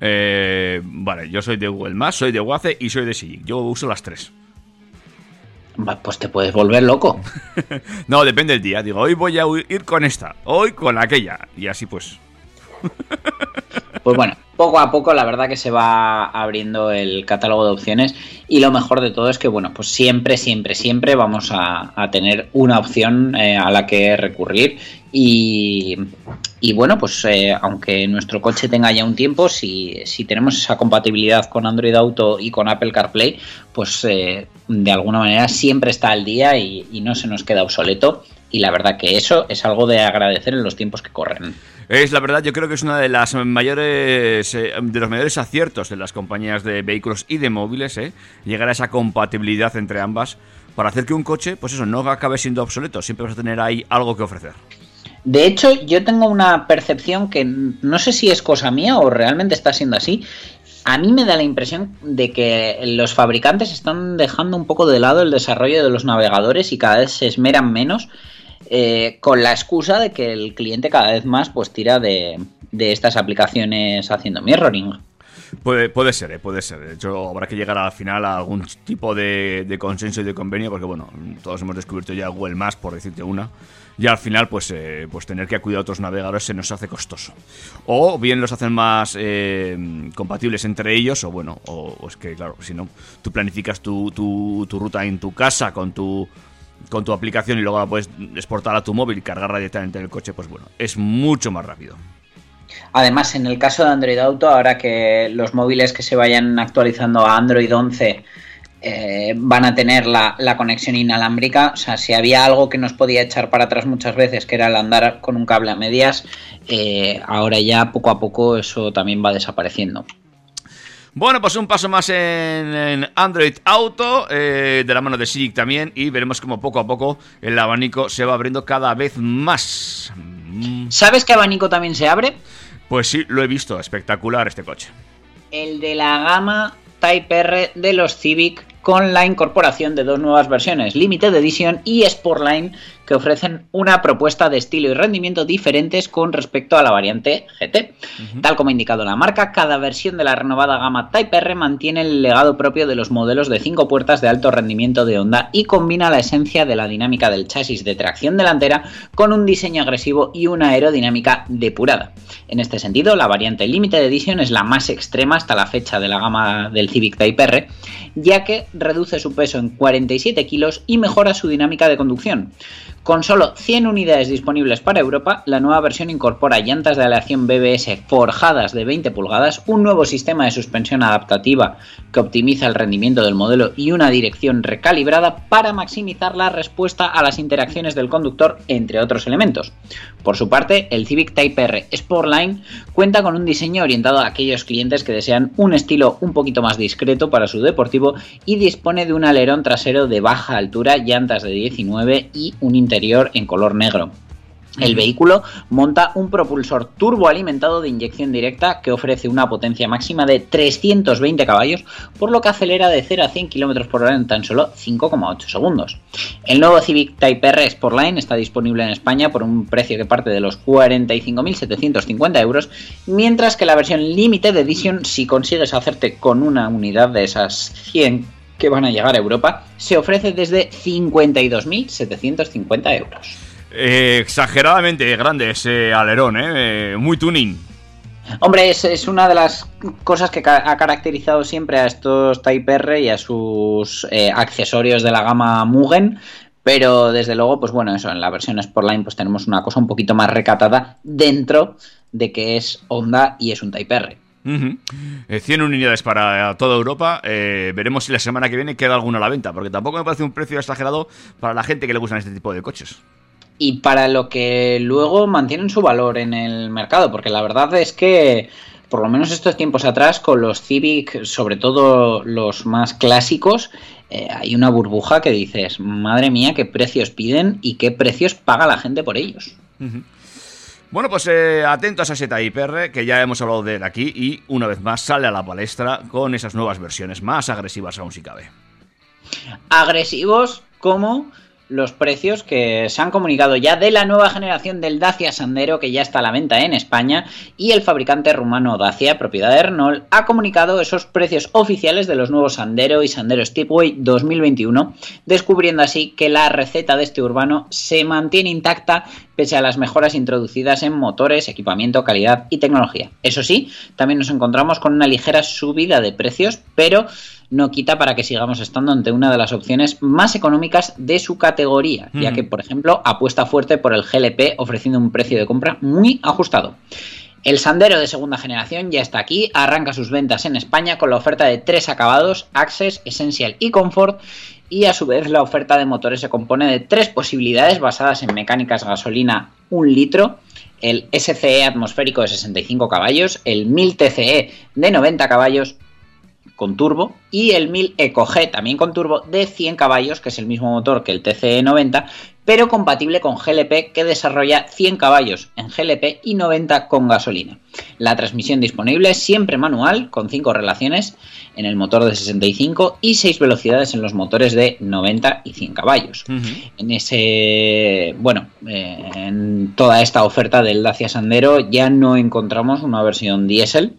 Eh, vale, yo soy de Google Maps, soy de Waze y soy de SIG. Yo uso las tres. Pues te puedes volver loco. No, depende del día. Digo, hoy voy a ir con esta, hoy con aquella. Y así pues. Pues bueno, poco a poco la verdad que se va abriendo el catálogo de opciones y lo mejor de todo es que bueno, pues siempre, siempre, siempre vamos a, tener una opción eh, a la que recurrir y, y bueno, pues eh, aunque nuestro coche tenga ya un tiempo, si, si tenemos esa compatibilidad con Android Auto y con Apple CarPlay, pues eh, de alguna manera siempre está al día y no se nos queda obsoleto y la verdad que eso es algo de agradecer en los tiempos que corren. Es la verdad, yo creo que es una de las mayores eh, de los mayores aciertos de las compañías de vehículos y de móviles, ¿eh? llegar a esa compatibilidad entre ambas para hacer que un coche, pues eso, no acabe siendo obsoleto, siempre vas a tener ahí algo que ofrecer. De hecho, yo tengo una percepción que no sé si es cosa mía o realmente está siendo así. A mí me da la impresión de que los fabricantes están dejando un poco de lado el desarrollo de los navegadores y cada vez se esmeran menos eh, con la excusa de que el cliente cada vez más pues tira de, de estas aplicaciones haciendo mirroring. Puede, puede ser, eh, puede ser. De hecho, habrá que llegar al final a algún tipo de, de consenso y de convenio, porque bueno, todos hemos descubierto ya Google Más, por decirte una. Y al final, pues, eh, pues tener que acudir a otros navegadores se nos hace costoso. O bien los hacen más eh, compatibles entre ellos, o bueno, o, es que, claro, si no, tú planificas tu, tu ruta en tu casa con tu con tu aplicación y luego la puedes exportar a tu móvil y cargarla directamente en el coche, pues bueno, es mucho más rápido. Además, en el caso de Android Auto, ahora que los móviles que se vayan actualizando a Android 11 eh, van a tener la, conexión inalámbrica, o sea, si había algo que nos podía echar para atrás muchas veces, que era el andar con un cable a medias, eh, ahora ya poco a poco eso también va desapareciendo. Bueno, pues un paso más en, en Android Auto, eh, de la mano de Civic también, y veremos como poco a poco el abanico se va abriendo cada vez más. ¿Sabes qué abanico también se abre? Pues sí, lo he visto, espectacular este coche. El de la gama Type R de los Civic con la incorporación de dos nuevas versiones, Limited Edition y Sportline, que ofrecen una propuesta de estilo y rendimiento diferentes con respecto a la variante GT. Uh -huh. Tal como ha indicado la marca, cada versión de la renovada gama Type R mantiene el legado propio de los modelos de 5 puertas de alto rendimiento de Honda y combina la esencia de la dinámica del chasis de tracción delantera con un diseño agresivo y una aerodinámica depurada. En este sentido, la variante Limited Edition es la más extrema hasta la fecha de la gama del Civic Type R, ya que reduce su peso en 47 kilos y mejora su dinámica de conducción. Con solo 100 unidades disponibles para Europa, la nueva versión incorpora llantas de aleación BBS forjadas de 20 pulgadas, un nuevo sistema de suspensión adaptativa que optimiza el rendimiento del modelo y una dirección recalibrada para maximizar la respuesta a las interacciones del conductor, entre otros elementos. Por su parte, el Civic Type R Sportline cuenta con un diseño orientado a aquellos clientes que desean un estilo un poquito más discreto para su deportivo y dispone de un alerón trasero de baja altura, llantas de 19 y un interior en color negro. El vehículo monta un propulsor turboalimentado de inyección directa que ofrece una potencia máxima de 320 caballos, por lo que acelera de 0 a 100 km por hora en tan solo 5,8 segundos. El nuevo Civic Type R Sportline está disponible en España por un precio que parte de los 45.750 euros, mientras que la versión Limited Edition, si consigues hacerte con una unidad de esas 100 que van a llegar a Europa, se ofrece desde 52.750 euros. Eh, exageradamente grande ese alerón, ¿eh? muy tuning. Hombre, es, es, una de las cosas que ha caracterizado siempre a estos Type R y a sus eh, accesorios de la gama Mugen. Pero desde luego, pues bueno, eso, en la versión Sportline pues tenemos una cosa un poquito más recatada dentro de que es Honda y es un Type R. Uh -huh. eh, 100 unidades para toda Europa. Eh, veremos si la semana que viene queda alguna a la venta, porque tampoco me parece un precio exagerado para la gente que le gustan este tipo de coches. Y para lo que luego mantienen su valor en el mercado, porque la verdad es que, por lo menos estos tiempos atrás, con los Civic, sobre todo los más clásicos, eh, hay una burbuja que dices, madre mía, qué precios piden y qué precios paga la gente por ellos. Uh -huh. Bueno, pues eh, atentos a ese que ya hemos hablado de él aquí, y una vez más sale a la palestra con esas nuevas versiones más agresivas aún si cabe. Agresivos como los precios que se han comunicado ya de la nueva generación del Dacia Sandero que ya está a la venta en España y el fabricante rumano Dacia, propiedad de Renault, ha comunicado esos precios oficiales de los nuevos Sandero y Sandero Stepway 2021, descubriendo así que la receta de este urbano se mantiene intacta pese a las mejoras introducidas en motores, equipamiento, calidad y tecnología. Eso sí, también nos encontramos con una ligera subida de precios, pero no quita para que sigamos estando ante una de las opciones más económicas de su categoría, mm. ya que, por ejemplo, apuesta fuerte por el GLP ofreciendo un precio de compra muy ajustado. El Sandero de segunda generación ya está aquí, arranca sus ventas en España con la oferta de tres acabados, Access, Essential y Comfort, y a su vez la oferta de motores se compone de tres posibilidades basadas en mecánicas gasolina 1 litro, el SCE atmosférico de 65 caballos, el 1000 TCE de 90 caballos con turbo y el 1000 EcoG también con turbo de 100 caballos, que es el mismo motor que el TCE 90, pero compatible con GLP que desarrolla 100 caballos en GLP y 90 con gasolina. La transmisión disponible es siempre manual con 5 relaciones en el motor de 65 y 6 velocidades en los motores de 90 y 100 caballos. En ese, bueno, eh, en toda esta oferta del Dacia Sandero ya no encontramos una versión diésel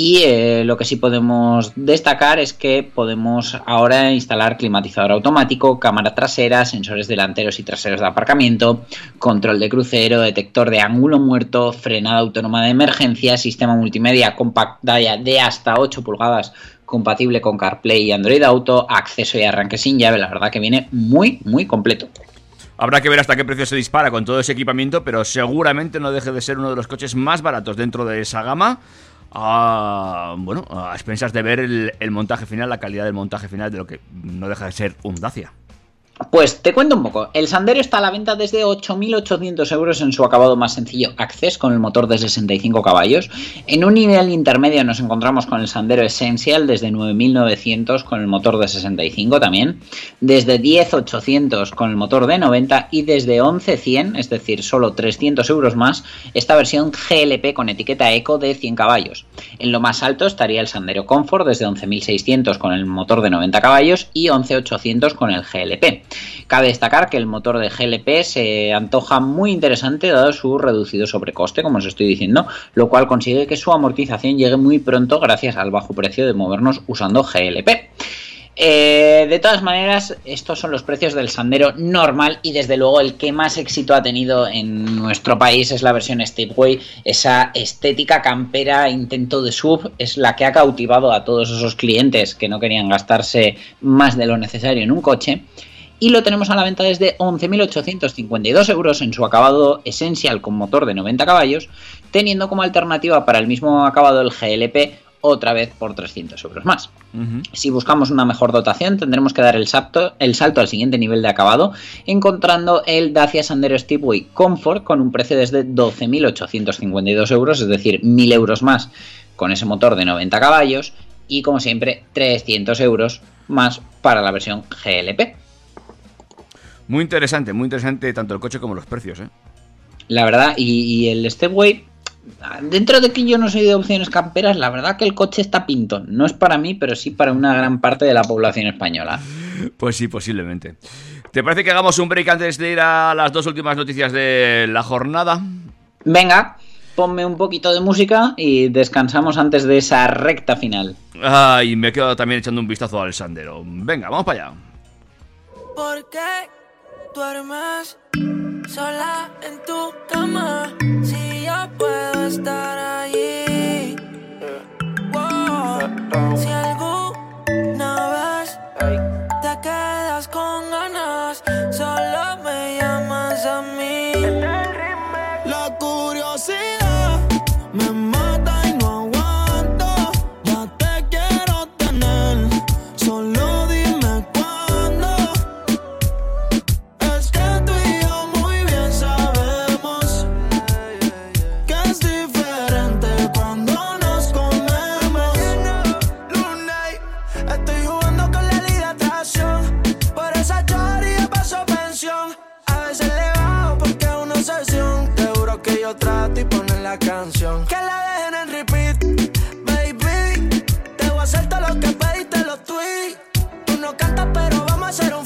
y eh, lo que sí podemos destacar es que podemos ahora instalar climatizador automático, cámara trasera, sensores delanteros y traseros de aparcamiento, control de crucero, detector de ángulo muerto, frenada autónoma de emergencia, sistema multimedia compact de hasta 8 pulgadas compatible con CarPlay y Android Auto, acceso y arranque sin llave, la verdad que viene muy, muy completo. Habrá que ver hasta qué precio se dispara con todo ese equipamiento, pero seguramente no deje de ser uno de los coches más baratos dentro de esa gama a, bueno, a expensas de ver el, el, montaje final, la calidad del montaje final de lo que no deja de ser un Dacia. Pues te cuento un poco. El Sandero está a la venta desde 8.800 euros en su acabado más sencillo Access con el motor de 65 caballos. En un nivel intermedio nos encontramos con el Sandero Essential desde 9.900 con el motor de 65 también. Desde 10.800 con el motor de 90 y desde 11.100, es decir, solo 300 euros más, esta versión GLP con etiqueta Eco de 100 caballos. En lo más alto estaría el Sandero Comfort desde 11.600 con el motor de 90 caballos y 11.800 con el GLP. Cabe destacar que el motor de GLP se antoja muy interesante dado su reducido sobrecoste, como os estoy diciendo, lo cual consigue que su amortización llegue muy pronto gracias al bajo precio de movernos usando GLP. Eh, de todas maneras, estos son los precios del Sandero normal y desde luego el que más éxito ha tenido en nuestro país es la versión Stepway. Esa estética campera, intento de sub, es la que ha cautivado a todos esos clientes que no querían gastarse más de lo necesario en un coche y lo tenemos a la venta desde 11.852 euros en su acabado Essential con motor de 90 caballos, teniendo como alternativa para el mismo acabado el GLP otra vez por 300 euros más. Uh -huh. Si buscamos una mejor dotación, tendremos que dar el salto, el salto al siguiente nivel de acabado, encontrando el Dacia Sandero Stepway Comfort con un precio desde 12.852 euros, es decir, 1.000 euros más con ese motor de 90 caballos, y como siempre, 300 euros más para la versión GLP. Muy interesante, muy interesante tanto el coche como los precios, ¿eh? La verdad, y, y, el Stepway, dentro de que yo no soy de opciones camperas, la verdad que el coche está pintón. No es para mí, pero sí para una gran parte de la población española. Pues sí, posiblemente. ¿Te parece que hagamos un break antes de ir a las dos últimas noticias de la jornada? Venga, ponme un poquito de música y descansamos antes de esa recta final. Ay, me he quedado también echando un vistazo al sandero. Venga, vamos para allá. ¿Por qué? Duermes sola en tu cama. Si yo puedo estar allí. Wow. Si alguna vez te quedas con ganas, solo me llamas a mí. La curiosidad trato y poner la canción. Que la dejen en repeat, baby. Te voy a hacer todo lo que pediste los tweets. Tú no cantas, pero vamos a hacer un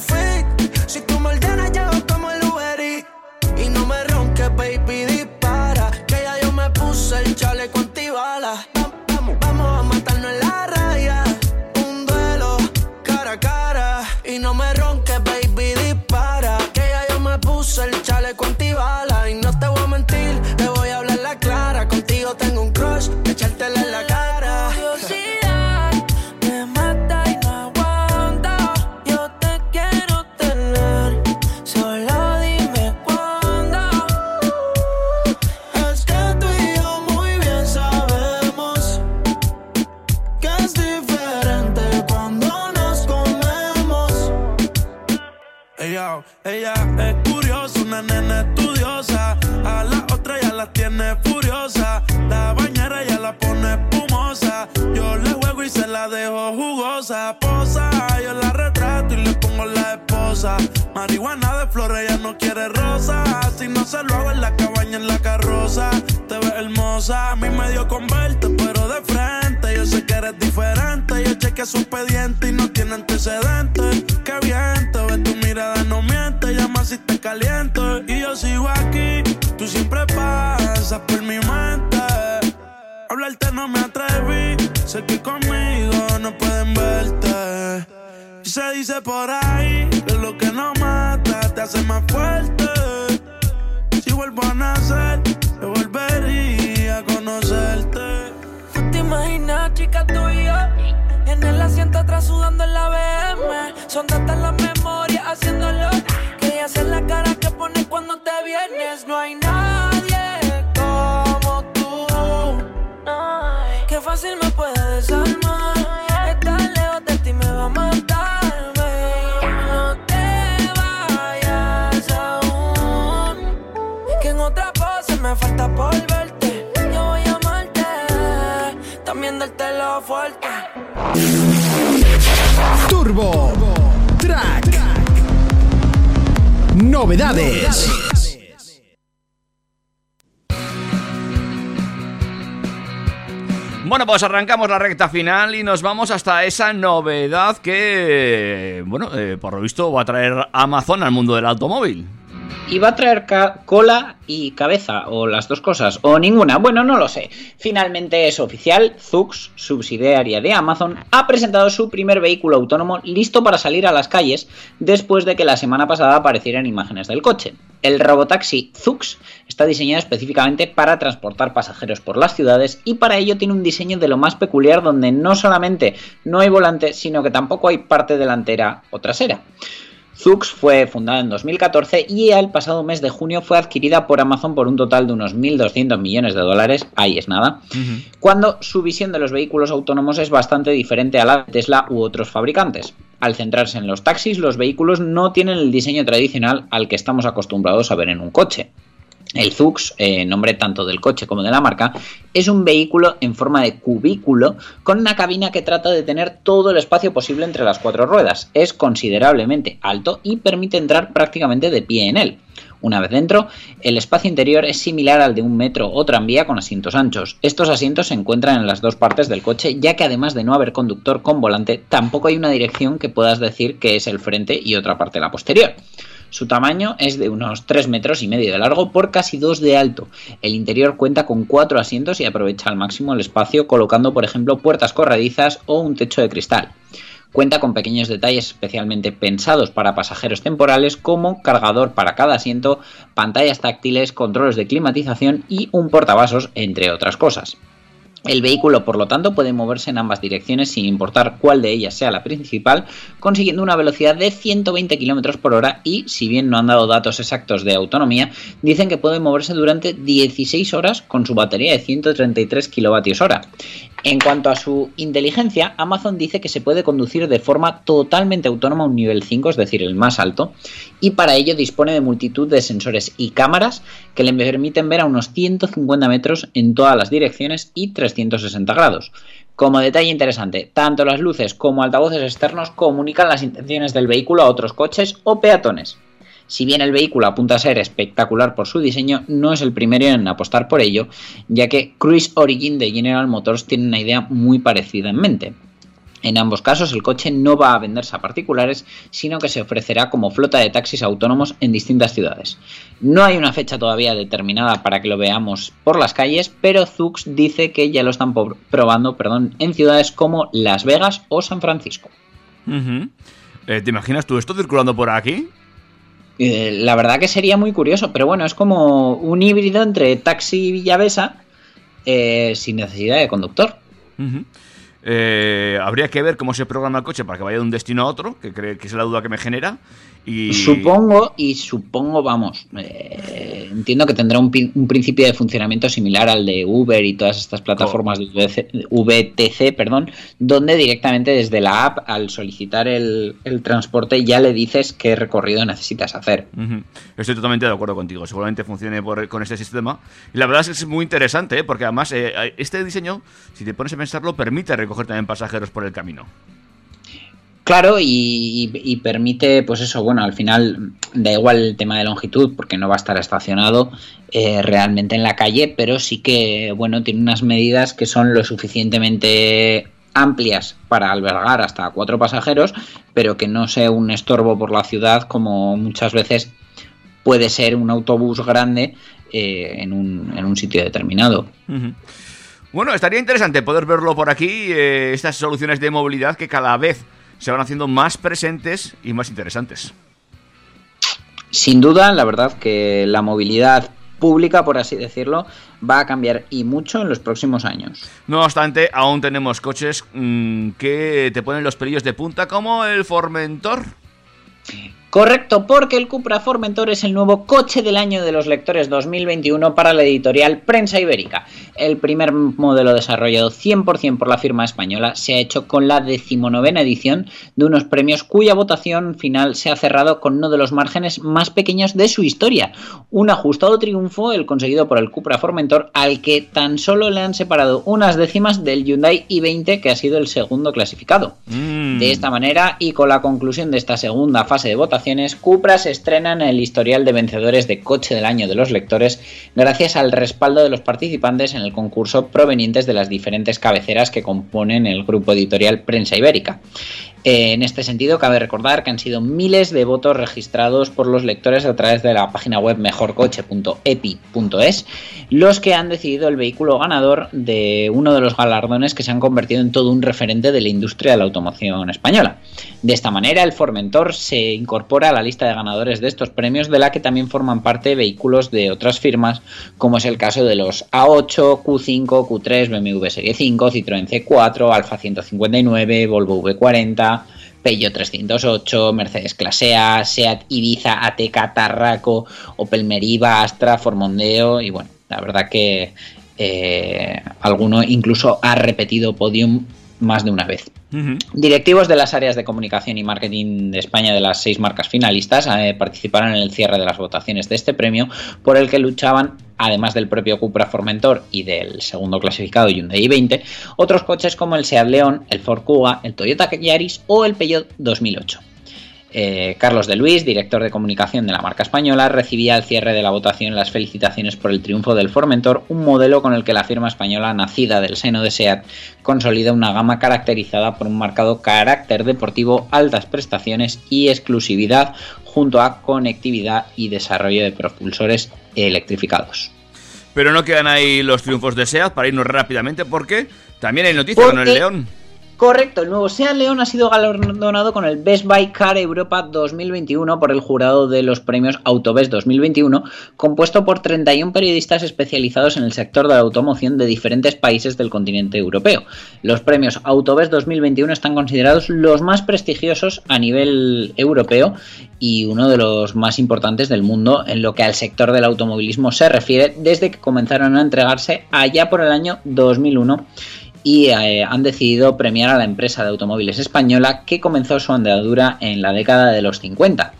pues arrancamos la recta final y nos vamos hasta esa novedad que, bueno, eh, por lo visto va a traer Amazon al mundo del automóvil. Y va a traer cola y cabeza, o las dos cosas, o ninguna, bueno, no lo sé. Finalmente es oficial, Zux, subsidiaria de Amazon, ha presentado su primer vehículo autónomo listo para salir a las calles después de que la semana pasada aparecieran imágenes del coche. El robotaxi Zux está diseñado específicamente para transportar pasajeros por las ciudades y para ello tiene un diseño de lo más peculiar donde no solamente no hay volante, sino que tampoco hay parte delantera o trasera. Zux fue fundada en 2014 y el pasado mes de junio fue adquirida por Amazon por un total de unos 1.200 millones de dólares, ahí es nada, cuando su visión de los vehículos autónomos es bastante diferente a la de Tesla u otros fabricantes. Al centrarse en los taxis, los vehículos no tienen el diseño tradicional al que estamos acostumbrados a ver en un coche. El Zux, eh, nombre tanto del coche como de la marca, es un vehículo en forma de cubículo con una cabina que trata de tener todo el espacio posible entre las cuatro ruedas. Es considerablemente alto y permite entrar prácticamente de pie en él. Una vez dentro, el espacio interior es similar al de un metro o tranvía con asientos anchos. Estos asientos se encuentran en las dos partes del coche, ya que además de no haber conductor con volante, tampoco hay una dirección que puedas decir que es el frente y otra parte la posterior. Su tamaño es de unos 3 metros y medio de largo por casi 2 de alto. El interior cuenta con 4 asientos y aprovecha al máximo el espacio colocando por ejemplo puertas corredizas o un techo de cristal. Cuenta con pequeños detalles especialmente pensados para pasajeros temporales como cargador para cada asiento, pantallas táctiles, controles de climatización y un portavasos, entre otras cosas. El vehículo, por lo tanto, puede moverse en ambas direcciones sin importar cuál de ellas sea la principal, consiguiendo una velocidad de 120 km por hora y, si bien no han dado datos exactos de autonomía, dicen que puede moverse durante 16 horas con su batería de 133 kWh. En cuanto a su inteligencia, Amazon dice que se puede conducir de forma totalmente autónoma a un nivel 5, es decir, el más alto, y para ello dispone de multitud de sensores y cámaras que le permiten ver a unos 150 metros en todas las direcciones y 360 grados. Como detalle interesante, tanto las luces como altavoces externos comunican las intenciones del vehículo a otros coches o peatones. Si bien el vehículo apunta a ser espectacular por su diseño, no es el primero en apostar por ello, ya que Cruise Origin de General Motors tiene una idea muy parecida en mente. En ambos casos el coche no va a venderse a particulares, sino que se ofrecerá como flota de taxis autónomos en distintas ciudades. No hay una fecha todavía determinada para que lo veamos por las calles, pero Zux dice que ya lo están probando perdón, en ciudades como Las Vegas o San Francisco. Eh, ¿Te imaginas tú esto circulando por aquí? Eh, la verdad que sería muy curioso, pero bueno, es como un híbrido entre taxi y Villavesa eh, sin necesidad de conductor. Eh, habría que ver cómo se programa el coche para que vaya de un destino a otro, que, que es la duda que me genera. Y... Supongo, y supongo, vamos, eh, entiendo que tendrá un, pi- un principio de funcionamiento similar al de Uber y todas estas plataformas de VTC, perdón, donde directamente desde la app, al solicitar el, el transporte, ya le dices qué recorrido necesitas hacer. Estoy totalmente de acuerdo contigo. Seguramente funcione por- con este sistema. Y la verdad es que es muy interesante, ¿eh? porque además eh, este diseño, si te pones a pensarlo, permite recoger también pasajeros por el camino. Claro, y, permite, pues eso, bueno, al final da igual el tema de longitud, porque no va a estar estacionado eh, realmente en la calle, pero sí que, bueno, tiene unas medidas que son lo suficientemente amplias para albergar hasta cuatro pasajeros, pero que no sea un estorbo por la ciudad como muchas veces puede ser un autobús grande eh, en, un, en un sitio determinado. Bueno, estaría interesante poder verlo por aquí, eh, estas soluciones de movilidad que cada vez se van haciendo más presentes y más interesantes. Sin duda, la verdad que la movilidad pública, por así decirlo, va a cambiar y mucho en los próximos años. No obstante, aún tenemos coches mm, que te ponen los pelillos de punta, como el Formentor. Correcto, porque el Cupra Formentor es el nuevo coche del año de los lectores 2021 para la editorial Prensa Ibérica. El primer modelo desarrollado 100% por la firma española se ha hecho con la decimonovena edición de unos premios cuya votación final se ha cerrado con uno de los márgenes más pequeños de su historia. Un ajustado triunfo el conseguido por el Cupra Formentor al que tan solo le han separado unas décimas del Hyundai i20 que ha sido el segundo clasificado. Mm. De esta manera, y con la conclusión de esta segunda fase de votaciones, Cupra se estrena en el historial de vencedores de coche del año de los lectores gracias al respaldo de los participantes en el concurso provenientes de las diferentes cabeceras que componen el grupo editorial Prensa Ibérica. Eh, En este sentido, cabe recordar que han sido miles de votos registrados por los lectores a través de la página web mejorcoche.epi.es los que han decidido el vehículo ganador de uno de los galardones que se han convertido en todo un referente de la industria de la automoción española. De esta manera, el Formentor se incorpora a la lista de ganadores de estos premios, de la que también forman parte vehículos de otras firmas, como es el caso de los A8, Q5, Q3, BMW Serie 5, Citroën C4, Alfa 159, Volvo V40, Peugeot 308, Mercedes Clase Seat Ibiza, Ateca, Tarraco, Opel Meriva, Astra, Formondeo y bueno, la verdad que eh, alguno incluso ha repetido podium más de una vez. Directivos de las áreas de comunicación y marketing de España de las seis marcas finalistas eh, participaron en el cierre de las votaciones de este premio por el que luchaban, además del propio Cupra Formentor y del segundo clasificado Hyundai i20, otros coches como el Seat León, el Ford Kuga, el Toyota Yaris o el Peugeot 2008. Eh, Carlos de Luis, director de comunicación de la marca española, recibía al cierre de la votación las felicitaciones por el triunfo del Formentor, un modelo con el que la firma española, nacida del seno de SEAT, consolida una gama caracterizada por un marcado carácter deportivo, altas prestaciones y exclusividad, junto a conectividad y desarrollo de propulsores electrificados. Pero no quedan ahí los triunfos de SEAT para irnos rápidamente porque también hay noticias con el León. Correcto, el nuevo Seat León ha sido galardonado con el Best Buy Car Europa 2021 por el jurado de los premios Autobest 2021, compuesto por 31 periodistas especializados en el sector de la automoción de diferentes países del continente europeo. Los premios Autobest 2021 están considerados los más prestigiosos a nivel europeo y uno de los más importantes del mundo en lo que al sector del automovilismo se refiere desde que comenzaron a entregarse allá por el año 2001 y eh, han decidido premiar a la empresa de automóviles española que comenzó su andadura en la década de los 50.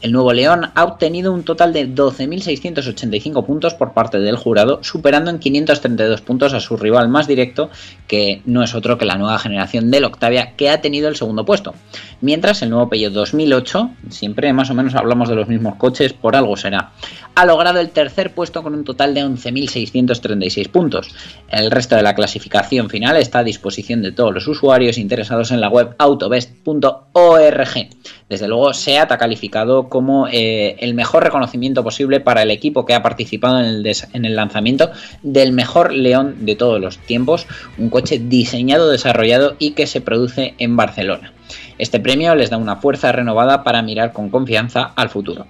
El nuevo León ha obtenido un total de 12.685 puntos por parte del jurado, superando en 532 puntos a su rival más directo, que no es otro que la nueva generación del Octavia, que ha tenido el segundo puesto. Mientras el nuevo Peugeot 2008, siempre más o menos hablamos de los mismos coches, por algo será, ha logrado el tercer puesto con un total de 11.636 puntos. El resto de la clasificación final está a disposición de todos los usuarios interesados en la web autobest.org. Desde luego, SEAT ha calificado como eh, el mejor reconocimiento posible para el equipo que ha participado en el, en el lanzamiento del mejor León de todos los tiempos, un coche diseñado, desarrollado y que se produce en Barcelona. Este premio les da una fuerza renovada para mirar con confianza al futuro.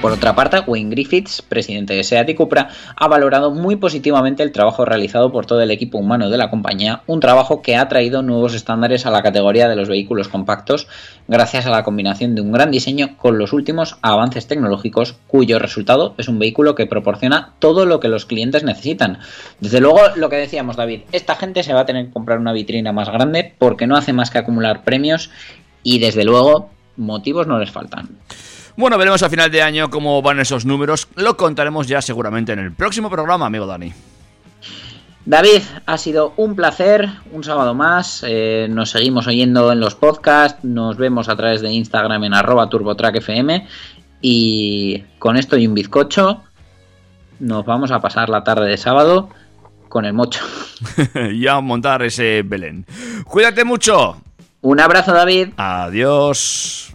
Por otra parte, Wayne Griffiths, presidente de SEAT y Cupra, ha valorado muy positivamente el trabajo realizado por todo el equipo humano de la compañía, un trabajo que ha traído nuevos estándares a la categoría de los vehículos compactos gracias a la combinación de un gran diseño con los últimos avances tecnológicos, cuyo resultado es un vehículo que proporciona todo lo que los clientes necesitan. Desde luego, lo que decíamos David, esta gente se va a tener que comprar una vitrina más grande porque no hace más que acumular premios y desde luego motivos no les faltan. Bueno, veremos a final de año cómo van esos números. Lo contaremos ya seguramente en el próximo programa, amigo Dani. David, ha sido un placer, un sábado más. eh, nos seguimos oyendo en los podcasts, nos vemos a través de Instagram en arroba turbotrackfm. Y con esto y un bizcocho, nos vamos a pasar la tarde de sábado con el mocho. y a montar ese Belén. Cuídate mucho. Un abrazo, David. Adiós.